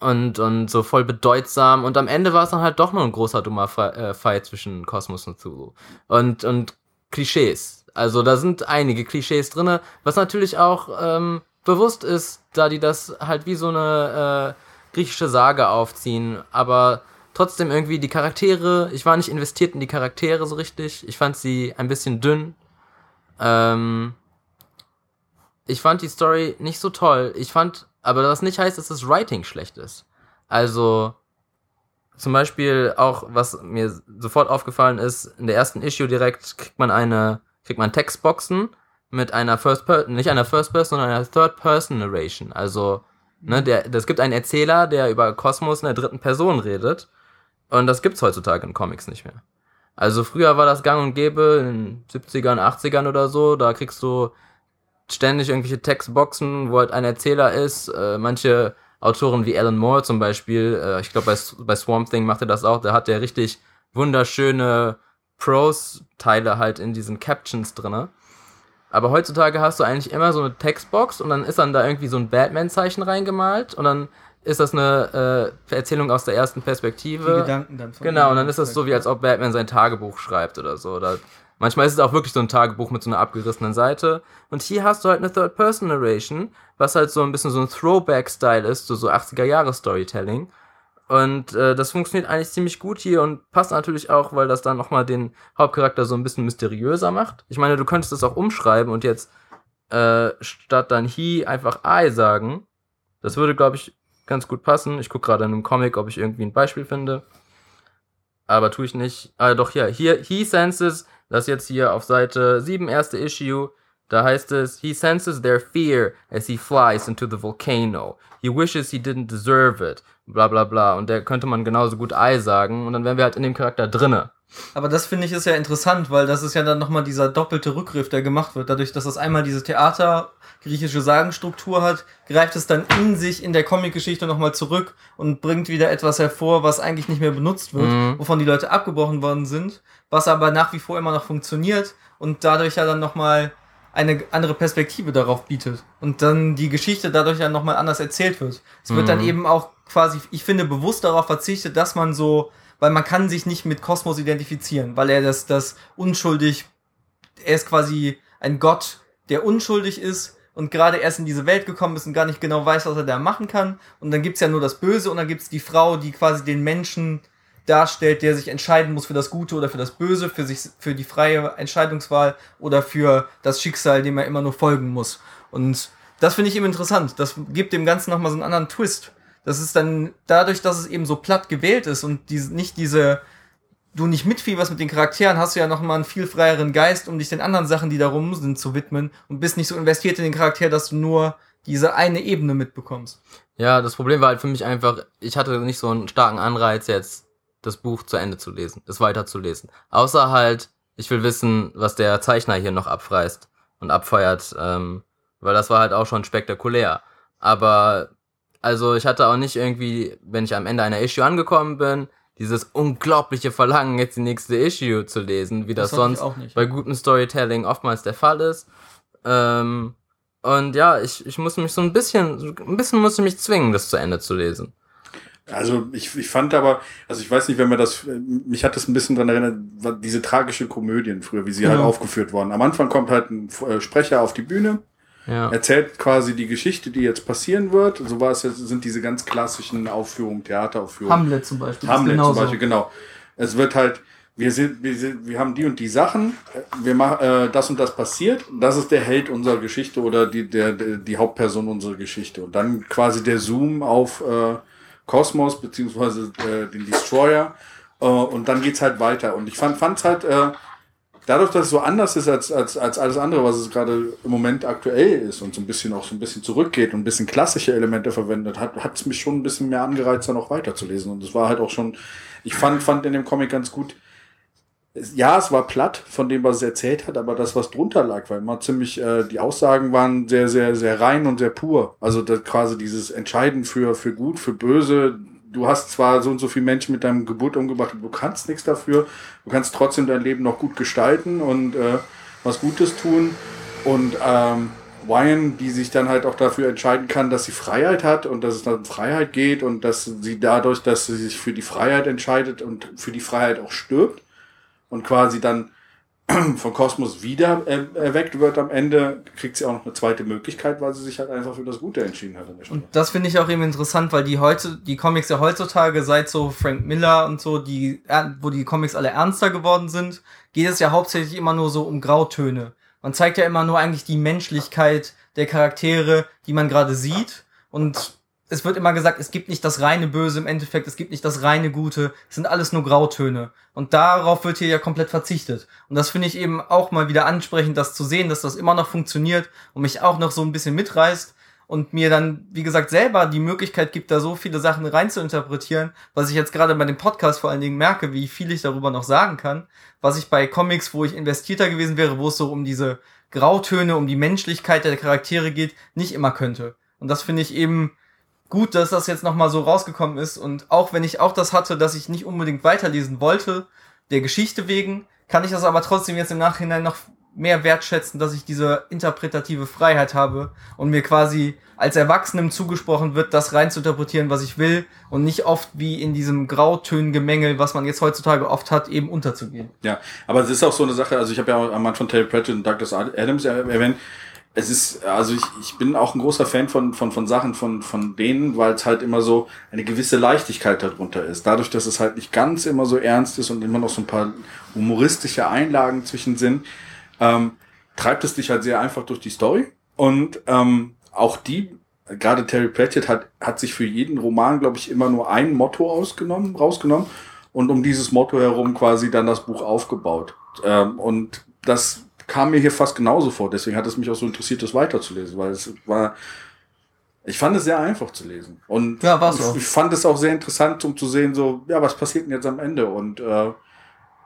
und, und so voll bedeutsam und am Ende war es dann halt doch nur ein großer dummer äh, Fight zwischen Kosmos und Zulu. Und, und Klischees also da sind einige Klischees drinne, was natürlich auch ähm, bewusst ist, da die das halt wie so eine äh, griechische Sage aufziehen. Aber trotzdem irgendwie die Charaktere, ich war nicht investiert in die Charaktere so richtig. Ich fand sie ein bisschen dünn. Ähm, ich fand die Story nicht so toll. Ich fand, aber das nicht heißt, dass das Writing schlecht ist. Also zum Beispiel auch, was mir sofort aufgefallen ist, in der ersten Issue direkt kriegt man eine kriegt man Textboxen mit einer First Person, nicht einer First Person, sondern einer Third Person Narration. Also, ne, der, es gibt einen Erzähler, der über Kosmos in der dritten Person redet. Und das gibt's heutzutage in Comics nicht mehr. Also früher war das gang und gäbe, in 70ern, 80ern oder so, da kriegst du ständig irgendwelche Textboxen, wo halt ein Erzähler ist. Äh, manche Autoren wie Alan Moore zum Beispiel, äh, ich glaube bei, bei Swamp Thing macht er das auch, da hat der richtig wunderschöne Prose-Teile halt in diesen Captions drinne. Aber heutzutage hast du eigentlich immer so eine Textbox und dann ist dann da irgendwie so ein Batman-Zeichen reingemalt und dann ist das eine äh, Erzählung aus der ersten Perspektive. Die Gedanken dann von Genau, und dann ist das so, wie als ob Batman sein Tagebuch schreibt oder so. Oder manchmal ist es auch wirklich so ein Tagebuch mit so einer abgerissenen Seite. Und hier hast du halt eine Third-Person-Narration, was halt so ein bisschen so ein Throwback-Style ist, so, so 80er-Jahre-Storytelling. Und äh, das funktioniert eigentlich ziemlich gut hier und passt natürlich auch, weil das dann nochmal den Hauptcharakter so ein bisschen mysteriöser macht. Ich meine, du könntest das auch umschreiben und jetzt äh, statt dann he einfach I sagen. Das würde, glaube ich, ganz gut passen. Ich gucke gerade in einem Comic, ob ich irgendwie ein Beispiel finde. Aber tue ich nicht. Ah, doch, ja. Hier, he senses, das jetzt hier auf Seite 7, erste Issue. Da heißt es, he senses their fear as he flies into the volcano. He wishes he didn't deserve it. Bla bla bla. Und der könnte man genauso gut Ei sagen und dann wären wir halt in dem Charakter drinne. Aber das finde ich ist ja interessant, weil das ist ja dann nochmal dieser doppelte Rückgriff, der gemacht wird. Dadurch, dass das einmal diese Theater griechische Sagenstruktur hat, greift es dann in sich in der Comicgeschichte nochmal zurück und bringt wieder etwas hervor, was eigentlich nicht mehr benutzt wird, mhm. wovon die Leute abgebrochen worden sind, was aber nach wie vor immer noch funktioniert und dadurch ja dann nochmal eine andere Perspektive darauf bietet und dann die Geschichte dadurch ja nochmal anders erzählt wird. Es wird mhm. dann eben auch quasi, ich finde, bewusst darauf verzichtet, dass man so, weil man kann sich nicht mit Kosmos identifizieren, weil er das, das unschuldig, er ist quasi ein Gott, der unschuldig ist und gerade erst in diese Welt gekommen ist und gar nicht genau weiß, was er da machen kann. Und dann gibt's ja nur das Böse und dann gibt's die Frau, die quasi den Menschen darstellt, der sich entscheiden muss für das Gute oder für das Böse, für sich, für die freie Entscheidungswahl oder für das Schicksal, dem er immer nur folgen muss. Und das finde ich eben interessant. Das gibt dem Ganzen nochmal so einen anderen Twist. Das ist dann dadurch, dass es eben so platt gewählt ist und die, nicht diese, du nicht mitfieberst mit den Charakteren, hast du ja nochmal einen viel freieren Geist, um dich den anderen Sachen, die darum sind, zu widmen und bist nicht so investiert in den Charakter, dass du nur diese eine Ebene mitbekommst. Ja, das Problem war halt für mich einfach, ich hatte nicht so einen starken Anreiz jetzt das Buch zu Ende zu lesen, es weiterzulesen. Außer halt, ich will wissen, was der Zeichner hier noch abfreist und abfeuert, ähm, weil das war halt auch schon spektakulär. Aber also ich hatte auch nicht irgendwie, wenn ich am Ende einer Issue angekommen bin, dieses unglaubliche Verlangen, jetzt die nächste Issue zu lesen, wie das, das sonst bei gutem Storytelling oftmals der Fall ist. Ähm, und ja, ich, ich muss mich so ein bisschen, ein bisschen muss ich mich zwingen, das zu Ende zu lesen. Also ich, ich fand aber, also ich weiß nicht, wenn man das, mich hat das ein bisschen daran erinnert, diese tragische Komödien früher, wie sie halt ja. halt aufgeführt wurden. Am Anfang kommt halt ein äh, Sprecher auf die Bühne, ja. erzählt quasi die Geschichte, die jetzt passieren wird. So war es jetzt, sind diese ganz klassischen Aufführungen, Theateraufführungen. Hamlet zum Beispiel. Hamlet zum Beispiel, genau. Es wird halt, wir sind, wir sind, wir haben die und die Sachen, wir machen, äh, das und das passiert, das ist der Held unserer Geschichte oder die, der, der, die Hauptperson unserer Geschichte. Und dann quasi der Zoom auf, äh, Kosmos beziehungsweise äh, den Destroyer äh, und dann geht's halt weiter. Und ich fand fand's halt äh, dadurch, dass es so anders ist als, als, als alles andere, was es gerade im Moment aktuell ist und so ein bisschen auch so ein bisschen zurückgeht und ein bisschen klassische Elemente verwendet, hat hat es mich schon ein bisschen mehr angereizt, da noch weiterzulesen. Und es war halt auch schon, ich fand, fand in dem Comic ganz gut, ja, es war platt von dem, was es erzählt hat, aber das, was drunter lag, war immer ziemlich, äh, die Aussagen waren sehr, sehr, sehr rein und sehr pur. Also das, quasi dieses Entscheiden für, für gut, für böse. Du hast zwar so und so viele Menschen mit deinem Geburt umgebracht, du kannst nichts dafür. Du kannst trotzdem dein Leben noch gut gestalten und äh, was Gutes tun. Und ähm, Ryan, die sich dann halt auch dafür entscheiden kann, dass sie Freiheit hat und dass es dann um Freiheit geht und dass sie dadurch, dass sie sich für die Freiheit entscheidet und für die Freiheit auch stirbt und quasi dann von Kosmos wieder erweckt wird am Ende, kriegt sie auch noch eine zweite Möglichkeit, weil sie sich halt einfach für das Gute entschieden hat. Und das finde ich auch eben interessant, weil die heute, die Comics ja heutzutage, seit so Frank Miller und so, die, wo die Comics alle ernster geworden sind, geht es ja hauptsächlich immer nur so um Grautöne. Man zeigt ja immer nur eigentlich die Menschlichkeit der Charaktere, die man gerade sieht. Und es wird immer gesagt, es gibt nicht das reine Böse im Endeffekt, es gibt nicht das reine Gute, es sind alles nur Grautöne. Und darauf wird hier ja komplett verzichtet. Und das finde ich eben auch mal wieder ansprechend, das zu sehen, dass das immer noch funktioniert und mich auch noch so ein bisschen mitreißt und mir dann, wie gesagt, selber die Möglichkeit gibt, da so viele Sachen rein zu interpretieren, was ich jetzt gerade bei dem Podcast vor allen Dingen merke, wie viel ich darüber noch sagen kann, was ich bei Comics, wo ich investierter gewesen wäre, wo es so um diese Grautöne, um die Menschlichkeit der Charaktere geht, nicht immer könnte. Und das finde ich eben gut, dass das jetzt nochmal so rausgekommen ist. Und auch wenn ich auch das hatte, dass ich nicht unbedingt weiterlesen wollte, der Geschichte wegen, kann ich das aber trotzdem jetzt im Nachhinein noch mehr wertschätzen, dass ich diese interpretative Freiheit habe und mir quasi als Erwachsenem zugesprochen wird, das rein zu interpretieren, was ich will und nicht oft wie in diesem Grautönen-Gemengel, was man jetzt heutzutage oft hat, eben unterzugehen. Ja, aber es ist auch so eine Sache, also ich habe ja am Anfang Terry Pratchett und Douglas Adams erwähnt, es ist, also ich, ich bin auch ein großer Fan von, von, von Sachen von, von denen, weil es halt immer so eine gewisse Leichtigkeit darunter ist. Dadurch, dass es halt nicht ganz immer so ernst ist und immer noch so ein paar humoristische Einlagen zwischen sind, ähm, treibt es dich halt sehr einfach durch die Story. Und ähm, auch die, gerade Terry Pratchett hat, hat sich für jeden Roman, glaube ich, immer nur ein Motto ausgenommen, rausgenommen und um dieses Motto herum quasi dann das Buch aufgebaut. Ähm, und das kam mir hier fast genauso vor. Deswegen hat es mich auch so interessiert, das weiterzulesen, weil es war, Ich fand es sehr einfach zu lesen. Und ja, war's auch. ich fand es auch sehr interessant, um zu sehen, so, ja, was passiert denn jetzt am Ende? Und äh,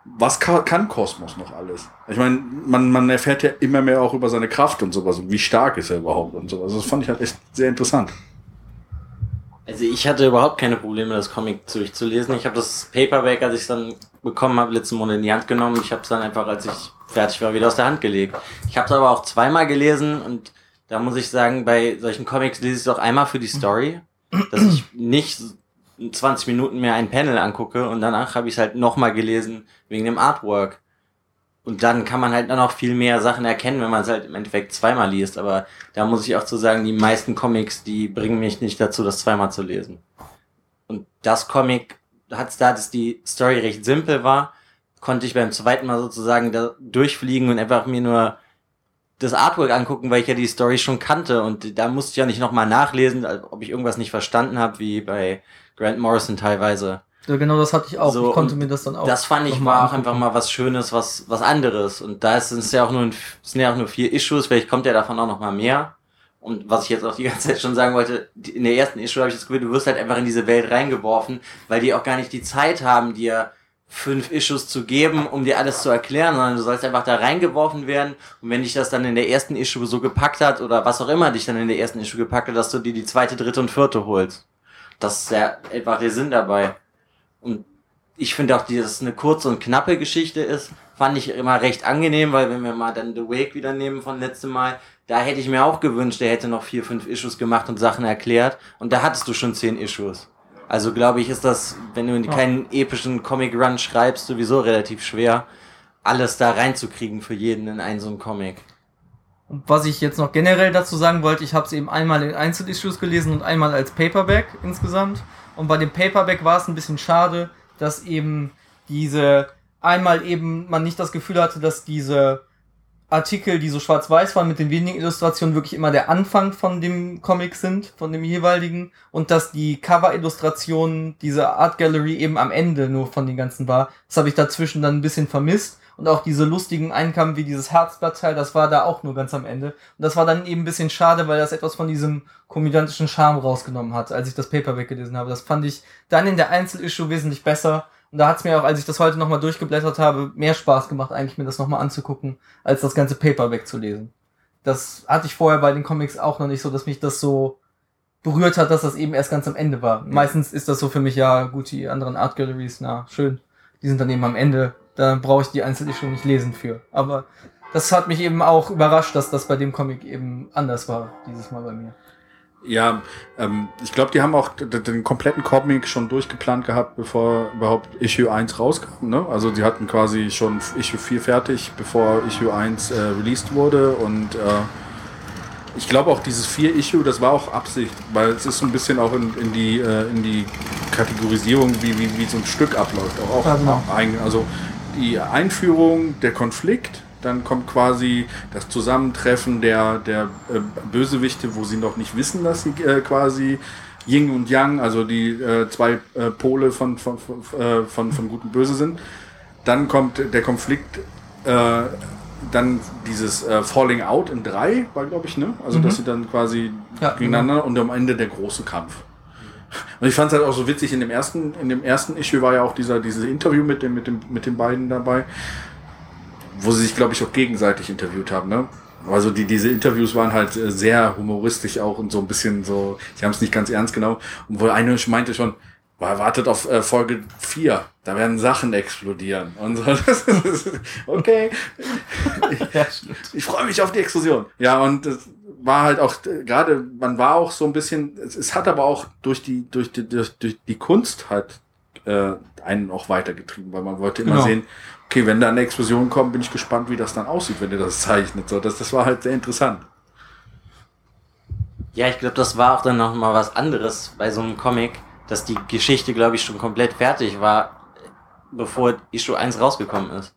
was kann, kann Kosmos noch alles? Ich meine, man, man erfährt ja immer mehr auch über seine Kraft und sowas und wie stark ist er überhaupt und sowas. Das fand ich halt echt sehr interessant. Also ich hatte überhaupt keine Probleme, das Comic durchzulesen. Ich habe das Paperback, als ich es dann bekommen habe, letzten Monat in die Hand genommen. Ich habe es dann einfach, als ich fertig war, wieder aus der Hand gelegt. Ich habe es aber auch zweimal gelesen und da muss ich sagen, bei solchen Comics lese ich es auch einmal für die Story, dass ich nicht 20 Minuten mehr ein Panel angucke und danach habe ich es halt nochmal gelesen wegen dem Artwork. Und dann kann man halt dann auch viel mehr Sachen erkennen, wenn man es halt im Endeffekt zweimal liest. Aber da muss ich auch zu sagen, die meisten Comics, die bringen mich nicht dazu, das zweimal zu lesen. Und das Comic hat es da, dass die Story recht simpel war, konnte ich beim zweiten Mal sozusagen da durchfliegen und einfach mir nur das Artwork angucken, weil ich ja die Story schon kannte und da musste ich ja nicht nochmal nachlesen, ob ich irgendwas nicht verstanden habe, wie bei Grant Morrison teilweise. Ja, genau, das hatte ich auch. So, ich konnte mir das dann auch. Das fand ich war auch einfach mal was Schönes, was, was anderes. Und da ist es ja auch nur, sind ja auch nur vier Issues, vielleicht kommt ja davon auch noch mal mehr. Und was ich jetzt auch die ganze Zeit schon sagen wollte, in der ersten Issue habe ich das Gefühl, du wirst halt einfach in diese Welt reingeworfen, weil die auch gar nicht die Zeit haben, dir fünf Issues zu geben, um dir alles zu erklären, sondern du sollst einfach da reingeworfen werden. Und wenn dich das dann in der ersten Issue so gepackt hat, oder was auch immer dich dann in der ersten Issue gepackt hat, dass du dir die zweite, dritte und vierte holst. Das ist ja einfach der Sinn dabei. Und ich finde auch, dass es eine kurze und knappe Geschichte ist, fand ich immer recht angenehm, weil wenn wir mal dann The Wake wieder nehmen von letztem Mal, da hätte ich mir auch gewünscht, der hätte noch vier, fünf Issues gemacht und Sachen erklärt. Und da hattest du schon zehn Issues. Also glaube ich, ist das, wenn du keinen epischen Comic-Run schreibst, sowieso relativ schwer, alles da reinzukriegen für jeden in einen so einen Comic. Und was ich jetzt noch generell dazu sagen wollte, ich habe es eben einmal in Einzelissues gelesen und einmal als Paperback insgesamt. Und bei dem Paperback war es ein bisschen schade, dass eben diese einmal eben man nicht das Gefühl hatte, dass diese Artikel, die so schwarz-weiß waren mit den wenigen Illustrationen, wirklich immer der Anfang von dem Comic sind, von dem jeweiligen. Und dass die Cover-Illustrationen, diese Art Gallery eben am Ende nur von den ganzen war. Das habe ich dazwischen dann ein bisschen vermisst. Und auch diese lustigen Einkamen wie dieses Herzblattteil, das war da auch nur ganz am Ende. Und das war dann eben ein bisschen schade, weil das etwas von diesem komödiantischen Charme rausgenommen hat, als ich das Paper weggelesen habe. Das fand ich dann in der Einzelissue wesentlich besser. Und da hat es mir auch, als ich das heute nochmal durchgeblättert habe, mehr Spaß gemacht, eigentlich mir das nochmal anzugucken, als das ganze Paper wegzulesen. Das hatte ich vorher bei den Comics auch noch nicht so, dass mich das so berührt hat, dass das eben erst ganz am Ende war. Meistens ist das so für mich, ja, gut, die anderen Art Galleries, na, schön. Die sind dann eben am Ende da brauche ich die Einzelissue nicht lesen für. Aber das hat mich eben auch überrascht, dass das bei dem Comic eben anders war, dieses Mal bei mir. Ja, ähm, ich glaube, die haben auch den kompletten Comic schon durchgeplant gehabt, bevor überhaupt Issue 1 rauskam. Ne? Also die hatten quasi schon Issue 4 fertig, bevor Issue 1 äh, released wurde und äh, ich glaube auch dieses vier Issue, das war auch Absicht, weil es ist so ein bisschen auch in, in die äh, in die Kategorisierung, wie, wie, wie so ein Stück abläuft. Auch, auch ja, genau. ein, also die Einführung, der Konflikt, dann kommt quasi das Zusammentreffen der, der äh, Bösewichte, wo sie noch nicht wissen, dass sie äh, quasi Yin und Yang, also die äh, zwei äh, Pole von, von, von, äh, von, von Gut und Böse sind. Dann kommt der Konflikt, äh, dann dieses Falling Out in drei, war glaube ich, ne? Also, mhm. dass sie dann quasi ja, gegeneinander genau. und am Ende der große Kampf. Und ich fand es halt auch so witzig, in dem ersten, in dem ersten Issue war ja auch dieser, dieses Interview mit, dem, mit, dem, mit den beiden dabei, wo sie sich, glaube ich, auch gegenseitig interviewt haben, ne? Also die, diese Interviews waren halt äh, sehr humoristisch auch und so ein bisschen so, sie haben es nicht ganz ernst genommen. Und wo eine meinte schon, wartet auf äh, Folge 4, da werden Sachen explodieren. Und so, okay. ich, ich freue mich auf die Explosion. Ja, und das, war halt auch gerade, man war auch so ein bisschen, es, es hat aber auch durch die, durch die, durch, durch die Kunst halt äh, einen auch weitergetrieben, weil man wollte immer genau. sehen, okay, wenn da eine Explosion kommt, bin ich gespannt, wie das dann aussieht, wenn ihr das zeichnet. So, das, das war halt sehr interessant. Ja, ich glaube, das war auch dann noch mal was anderes bei so einem Comic, dass die Geschichte, glaube ich, schon komplett fertig war, bevor Issue 1 rausgekommen ist.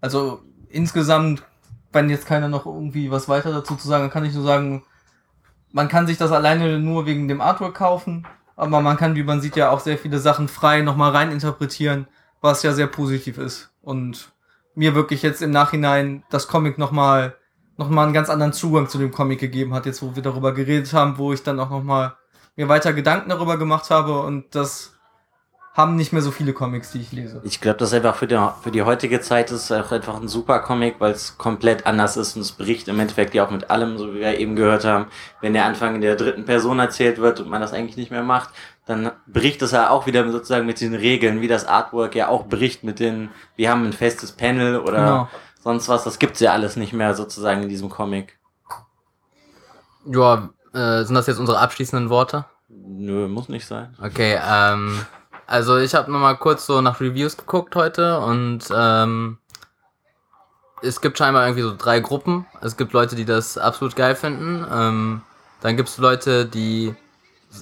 Also insgesamt wenn jetzt keiner noch irgendwie was weiter dazu zu sagen, kann ich nur sagen, man kann sich das alleine nur wegen dem Artwork kaufen, aber man kann, wie man sieht, ja auch sehr viele Sachen frei nochmal rein interpretieren, was ja sehr positiv ist. Und mir wirklich jetzt im Nachhinein das Comic nochmal nochmal einen ganz anderen Zugang zu dem Comic gegeben hat, jetzt wo wir darüber geredet haben, wo ich dann auch nochmal mir weiter Gedanken darüber gemacht habe und das haben nicht mehr so viele Comics, die ich lese. Ich glaube, das ist einfach für die, für die heutige Zeit ist auch einfach ein super Comic, weil es komplett anders ist und es bricht im Endeffekt ja auch mit allem, so wie wir eben gehört haben. Wenn der Anfang in der dritten Person erzählt wird und man das eigentlich nicht mehr macht, dann bricht es ja auch wieder sozusagen mit den Regeln, wie das Artwork ja auch bricht mit den, wir haben ein festes Panel oder genau. sonst was. Das gibt's ja alles nicht mehr sozusagen in diesem Comic. Ja, äh, sind das jetzt unsere abschließenden Worte? Nö, muss nicht sein. Okay, ähm, also ich habe nochmal kurz so nach Reviews geguckt heute und ähm, es gibt scheinbar irgendwie so drei Gruppen. Es gibt Leute, die das absolut geil finden. Ähm, dann gibt es Leute, die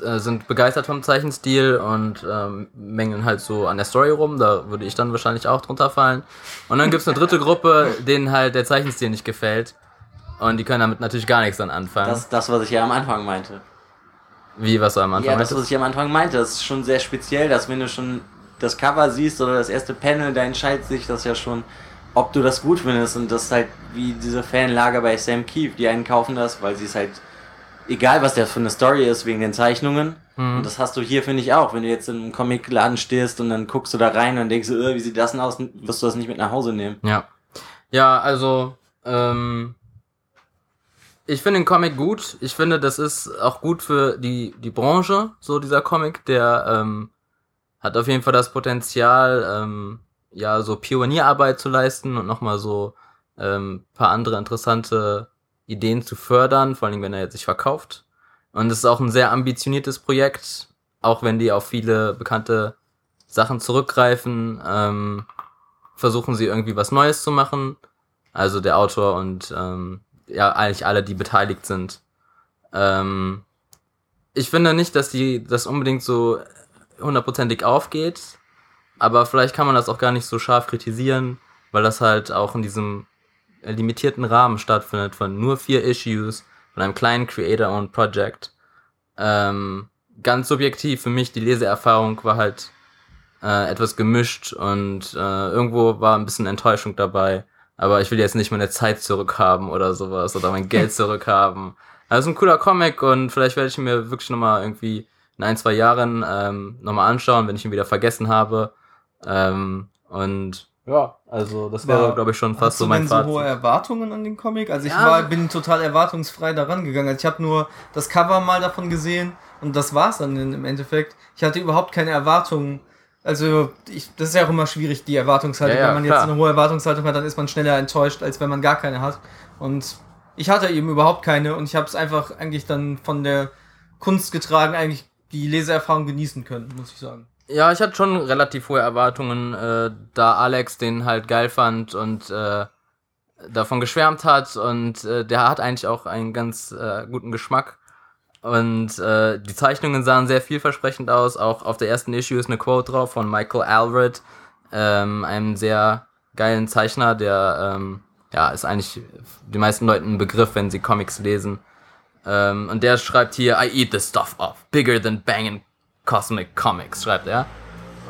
äh, sind begeistert vom Zeichenstil und ähm, mengen halt so an der Story rum. Da würde ich dann wahrscheinlich auch drunter fallen. Und dann gibt es eine dritte Gruppe, denen halt der Zeichenstil nicht gefällt. Und die können damit natürlich gar nichts dann anfangen. Das ist das, was ich ja am Anfang meinte. Wie, was du am Anfang Ja, das, was ich am Anfang meinte, das ist schon sehr speziell, dass wenn du schon das Cover siehst oder das erste Panel, da entscheidet sich das ja schon, ob du das gut findest. Und das ist halt wie diese Fanlager bei Sam Keefe, die einen kaufen das, weil sie es halt, egal was der für eine Story ist, wegen den Zeichnungen. Mhm. Und das hast du hier, finde ich, auch. Wenn du jetzt in einem Comicladen stehst und dann guckst du da rein und denkst, äh, wie sieht das denn aus, wirst du das nicht mit nach Hause nehmen. Ja. Ja, also, ähm, ich finde den Comic gut. Ich finde, das ist auch gut für die, die Branche, so dieser Comic. Der ähm, hat auf jeden Fall das Potenzial, ähm, ja, so Pionierarbeit zu leisten und nochmal so ähm, paar andere interessante Ideen zu fördern, vor allem wenn er jetzt sich verkauft. Und es ist auch ein sehr ambitioniertes Projekt, auch wenn die auf viele bekannte Sachen zurückgreifen, ähm, versuchen sie irgendwie was Neues zu machen. Also der Autor und ähm, ja eigentlich alle, die beteiligt sind. Ähm, ich finde nicht, dass die das unbedingt so hundertprozentig aufgeht, aber vielleicht kann man das auch gar nicht so scharf kritisieren, weil das halt auch in diesem limitierten Rahmen stattfindet von nur vier Issues von einem kleinen Creator-owned Project. Ähm, ganz subjektiv für mich die Leseerfahrung war halt äh, etwas gemischt und äh, irgendwo war ein bisschen Enttäuschung dabei. Aber ich will jetzt nicht meine Zeit zurückhaben oder sowas oder mein Geld zurückhaben. Also ein cooler Comic und vielleicht werde ich mir wirklich nochmal irgendwie in ein, zwei Jahren ähm, nochmal anschauen, wenn ich ihn wieder vergessen habe. Ähm, und ja, also das wäre, glaube ich, schon fast so mein Fazit. so hohe Erwartungen an den Comic? Also ich ja. war, bin total erwartungsfrei daran gegangen. Also ich habe nur das Cover mal davon gesehen und das war's dann im Endeffekt. Ich hatte überhaupt keine Erwartungen also, ich, das ist ja auch immer schwierig, die Erwartungshaltung. Ja, ja, wenn man klar. jetzt eine hohe Erwartungshaltung hat, dann ist man schneller enttäuscht, als wenn man gar keine hat. Und ich hatte eben überhaupt keine und ich habe es einfach eigentlich dann von der Kunst getragen, eigentlich die Leseerfahrung genießen können, muss ich sagen. Ja, ich hatte schon relativ hohe Erwartungen, äh, da Alex den halt geil fand und äh, davon geschwärmt hat und äh, der hat eigentlich auch einen ganz äh, guten Geschmack. Und äh, die Zeichnungen sahen sehr vielversprechend aus. Auch auf der ersten Issue ist eine Quote drauf von Michael Alred, ähm, einem sehr geilen Zeichner, der ähm, ja ist eigentlich die meisten Leuten ein Begriff, wenn sie Comics lesen. Ähm, und der schreibt hier, I eat this stuff off, bigger than banging cosmic comics, schreibt er.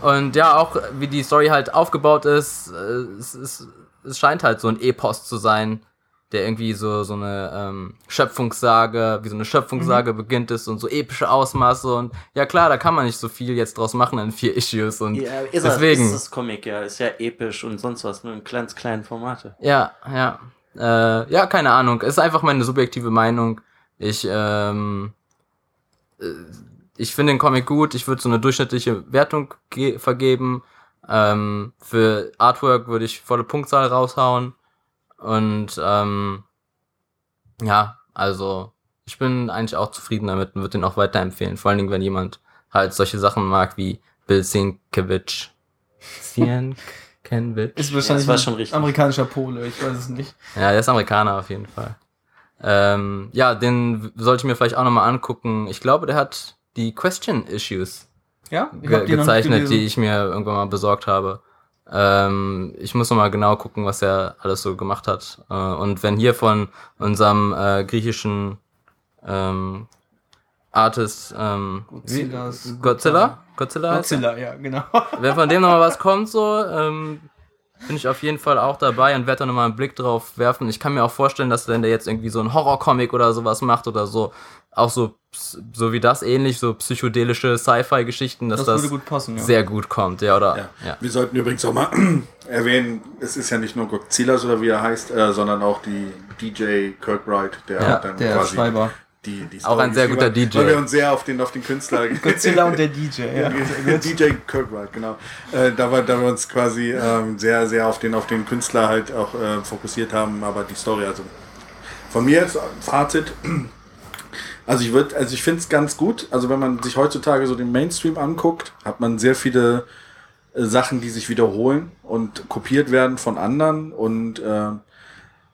Und ja, auch wie die Story halt aufgebaut ist, äh, es, es, es scheint halt so ein Epos zu sein, der irgendwie so, so eine ähm, Schöpfungssage, wie so eine Schöpfungssage mhm. beginnt ist und so epische Ausmaße und ja klar, da kann man nicht so viel jetzt draus machen in vier Issues und ja, ist deswegen. Das, ist das Comic, ja, ist ja episch und sonst was, nur in ganz kleinen Formate. Ja, ja. Äh, ja, keine Ahnung. Ist einfach meine subjektive Meinung. Ich, ähm, äh, ich finde den Comic gut. Ich würde so eine durchschnittliche Wertung vergeben. Ähm, für Artwork würde ich volle Punktzahl raushauen. Und ähm, ja, also ich bin eigentlich auch zufrieden damit und würde den auch weiterempfehlen. Vor allen Dingen, wenn jemand halt solche Sachen mag wie Bill Sienkiewicz. Sienkiewicz? Ist wahrscheinlich ja, schon richtig. amerikanischer Pole, ich weiß es nicht. Ja, der ist Amerikaner auf jeden Fall. Ähm, ja, den sollte ich mir vielleicht auch nochmal angucken. Ich glaube, der hat die Question Issues ja? ge gezeichnet, die ich mir irgendwann mal besorgt habe. Ähm, ich muss nochmal genau gucken, was er alles so gemacht hat. Äh, und wenn hier von unserem äh, griechischen ähm, Artist ähm, Godzillas, Godzilla? Godzilla? Godzilla, ja, genau. wenn von dem nochmal was kommt, so, ähm, bin ich auf jeden Fall auch dabei und werde da nochmal einen Blick drauf werfen. Ich kann mir auch vorstellen, dass wenn der jetzt irgendwie so ein Horrorcomic oder sowas macht oder so, auch so, so wie das ähnlich, so psychedelische Sci-Fi-Geschichten, dass das, das gut passen, ja. sehr gut kommt, ja, oder? Ja. ja. Wir sollten übrigens auch mal erwähnen, es ist ja nicht nur Godzilla, oder wie er heißt, äh, sondern auch die DJ Kirkbride, der ja, dann der quasi Schreiber die, die Auch ein sehr guter DJ. Weil wir uns sehr auf den, auf den Künstler. Godzilla und der DJ, ja. DJ Kirkbride, genau. Äh, da, wir, da wir uns quasi ähm, sehr, sehr auf den, auf den Künstler halt auch äh, fokussiert haben, aber die Story, also von mir jetzt Fazit. Also ich würde, also ich finde es ganz gut. Also wenn man sich heutzutage so den Mainstream anguckt, hat man sehr viele äh, Sachen, die sich wiederholen und kopiert werden von anderen. Und äh,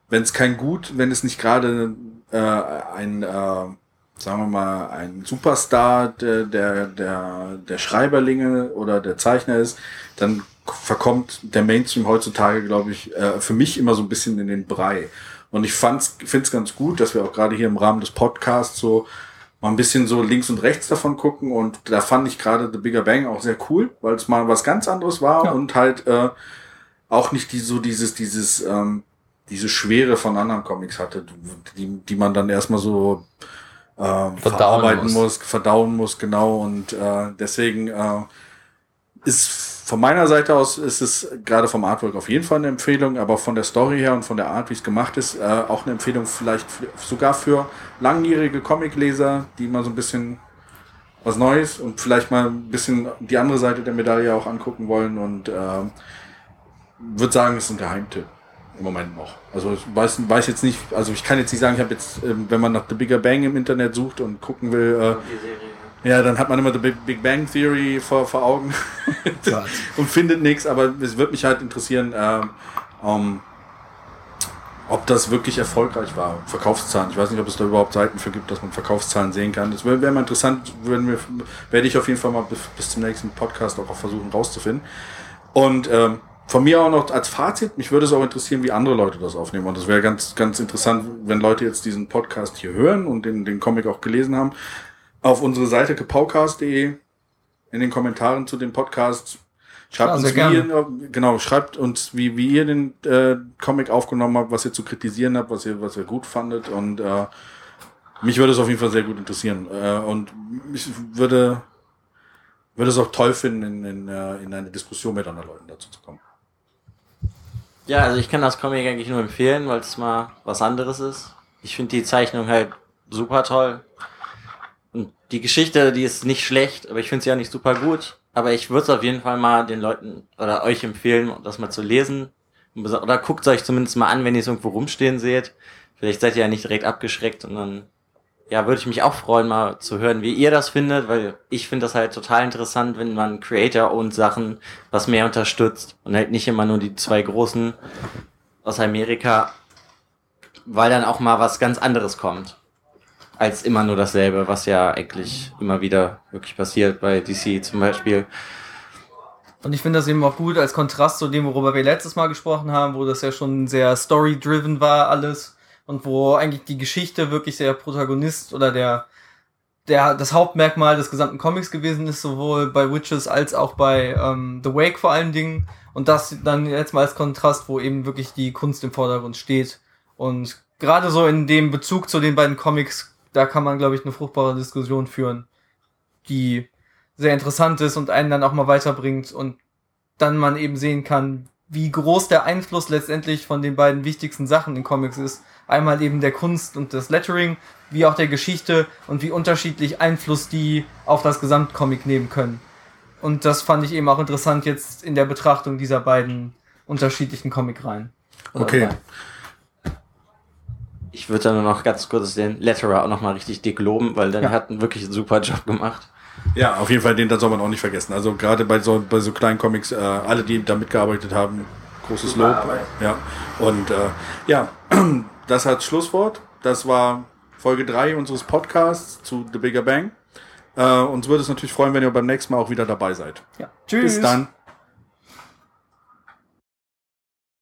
wenn es kein Gut, wenn es nicht gerade äh, ein, äh, sagen wir mal, ein Superstar der, der, der, der Schreiberlinge oder der Zeichner ist, dann verkommt der Mainstream heutzutage, glaube ich, äh, für mich immer so ein bisschen in den Brei. Und ich finde es ganz gut, dass wir auch gerade hier im Rahmen des Podcasts so mal ein bisschen so links und rechts davon gucken. Und da fand ich gerade The Bigger Bang auch sehr cool, weil es mal was ganz anderes war ja. und halt äh, auch nicht die, so dieses, dieses ähm, diese Schwere von anderen Comics hatte, die, die man dann erstmal so äh, verarbeiten muss. muss. verdauen muss, genau. Und äh, deswegen äh, ist von meiner Seite aus ist es gerade vom Artwork auf jeden Fall eine Empfehlung, aber von der Story her und von der Art, wie es gemacht ist, äh, auch eine Empfehlung vielleicht sogar für langjährige Comicleser, die mal so ein bisschen was Neues und vielleicht mal ein bisschen die andere Seite der Medaille auch angucken wollen und äh, würde sagen, es ist ein Geheimtipp im Moment noch. Also ich weiß, weiß jetzt nicht, also ich kann jetzt nicht sagen, ich habe jetzt, ähm, wenn man nach The Bigger Bang im Internet sucht und gucken will, äh, ja, dann hat man immer The Big Bang Theory vor, vor Augen und findet nichts, aber es wird mich halt interessieren, ähm, um, ob das wirklich erfolgreich war. Verkaufszahlen. Ich weiß nicht, ob es da überhaupt Seiten für gibt, dass man Verkaufszahlen sehen kann. Das wäre wär mal interessant, wenn wir, werde ich auf jeden Fall mal bis, bis zum nächsten Podcast auch versuchen rauszufinden. Und ähm, von mir auch noch als Fazit, mich würde es auch interessieren, wie andere Leute das aufnehmen. Und das wäre ganz, ganz interessant, wenn Leute jetzt diesen Podcast hier hören und den, den Comic auch gelesen haben. Auf unsere Seite gepaukast.de in den Kommentaren zu dem Podcast Schreibt uns, wie ihr, genau, schreibt uns, wie, wie ihr den äh, Comic aufgenommen habt, was ihr zu kritisieren habt, was ihr, was ihr gut fandet. Und äh, mich würde es auf jeden Fall sehr gut interessieren. Äh, und ich würde, würde es auch toll finden, in, in, äh, in eine Diskussion mit anderen Leuten dazu zu kommen. Ja, also ich kann das Comic eigentlich nur empfehlen, weil es mal was anderes ist. Ich finde die Zeichnung halt super toll. Die Geschichte, die ist nicht schlecht, aber ich finde sie auch nicht super gut. Aber ich würde es auf jeden Fall mal den Leuten oder euch empfehlen, das mal zu lesen. Oder guckt es euch zumindest mal an, wenn ihr es irgendwo rumstehen seht. Vielleicht seid ihr ja nicht direkt abgeschreckt und dann ja, würde ich mich auch freuen, mal zu hören, wie ihr das findet, weil ich finde das halt total interessant, wenn man Creator und Sachen was mehr unterstützt und halt nicht immer nur die zwei großen aus Amerika, weil dann auch mal was ganz anderes kommt als immer nur dasselbe, was ja eigentlich immer wieder wirklich passiert bei DC zum Beispiel. Und ich finde das eben auch gut als Kontrast zu dem, worüber wir letztes Mal gesprochen haben, wo das ja schon sehr story-driven war alles und wo eigentlich die Geschichte wirklich der Protagonist oder der, der das Hauptmerkmal des gesamten Comics gewesen ist, sowohl bei Witches als auch bei ähm, The Wake vor allen Dingen. Und das dann jetzt mal als Kontrast, wo eben wirklich die Kunst im Vordergrund steht. Und gerade so in dem Bezug zu den beiden Comics, da kann man, glaube ich, eine fruchtbare Diskussion führen, die sehr interessant ist und einen dann auch mal weiterbringt und dann man eben sehen kann, wie groß der Einfluss letztendlich von den beiden wichtigsten Sachen in Comics ist. Einmal eben der Kunst und das Lettering, wie auch der Geschichte und wie unterschiedlich Einfluss die auf das Gesamtcomic nehmen können. Und das fand ich eben auch interessant jetzt in der Betrachtung dieser beiden unterschiedlichen Comic-Reihen. Okay. Ich würde dann noch ganz kurz den Letterer auch nochmal richtig dick loben, weil der ja. hat einen wirklich super Job gemacht. Ja, auf jeden Fall, den da soll man auch nicht vergessen. Also gerade bei so, bei so kleinen Comics, äh, alle, die da mitgearbeitet haben, großes Lob. Ja. Und äh, ja, das hat Schlusswort. Das war Folge 3 unseres Podcasts zu The Bigger Bang. Äh, uns würde es natürlich freuen, wenn ihr beim nächsten Mal auch wieder dabei seid. Ja. Tschüss. Bis dann.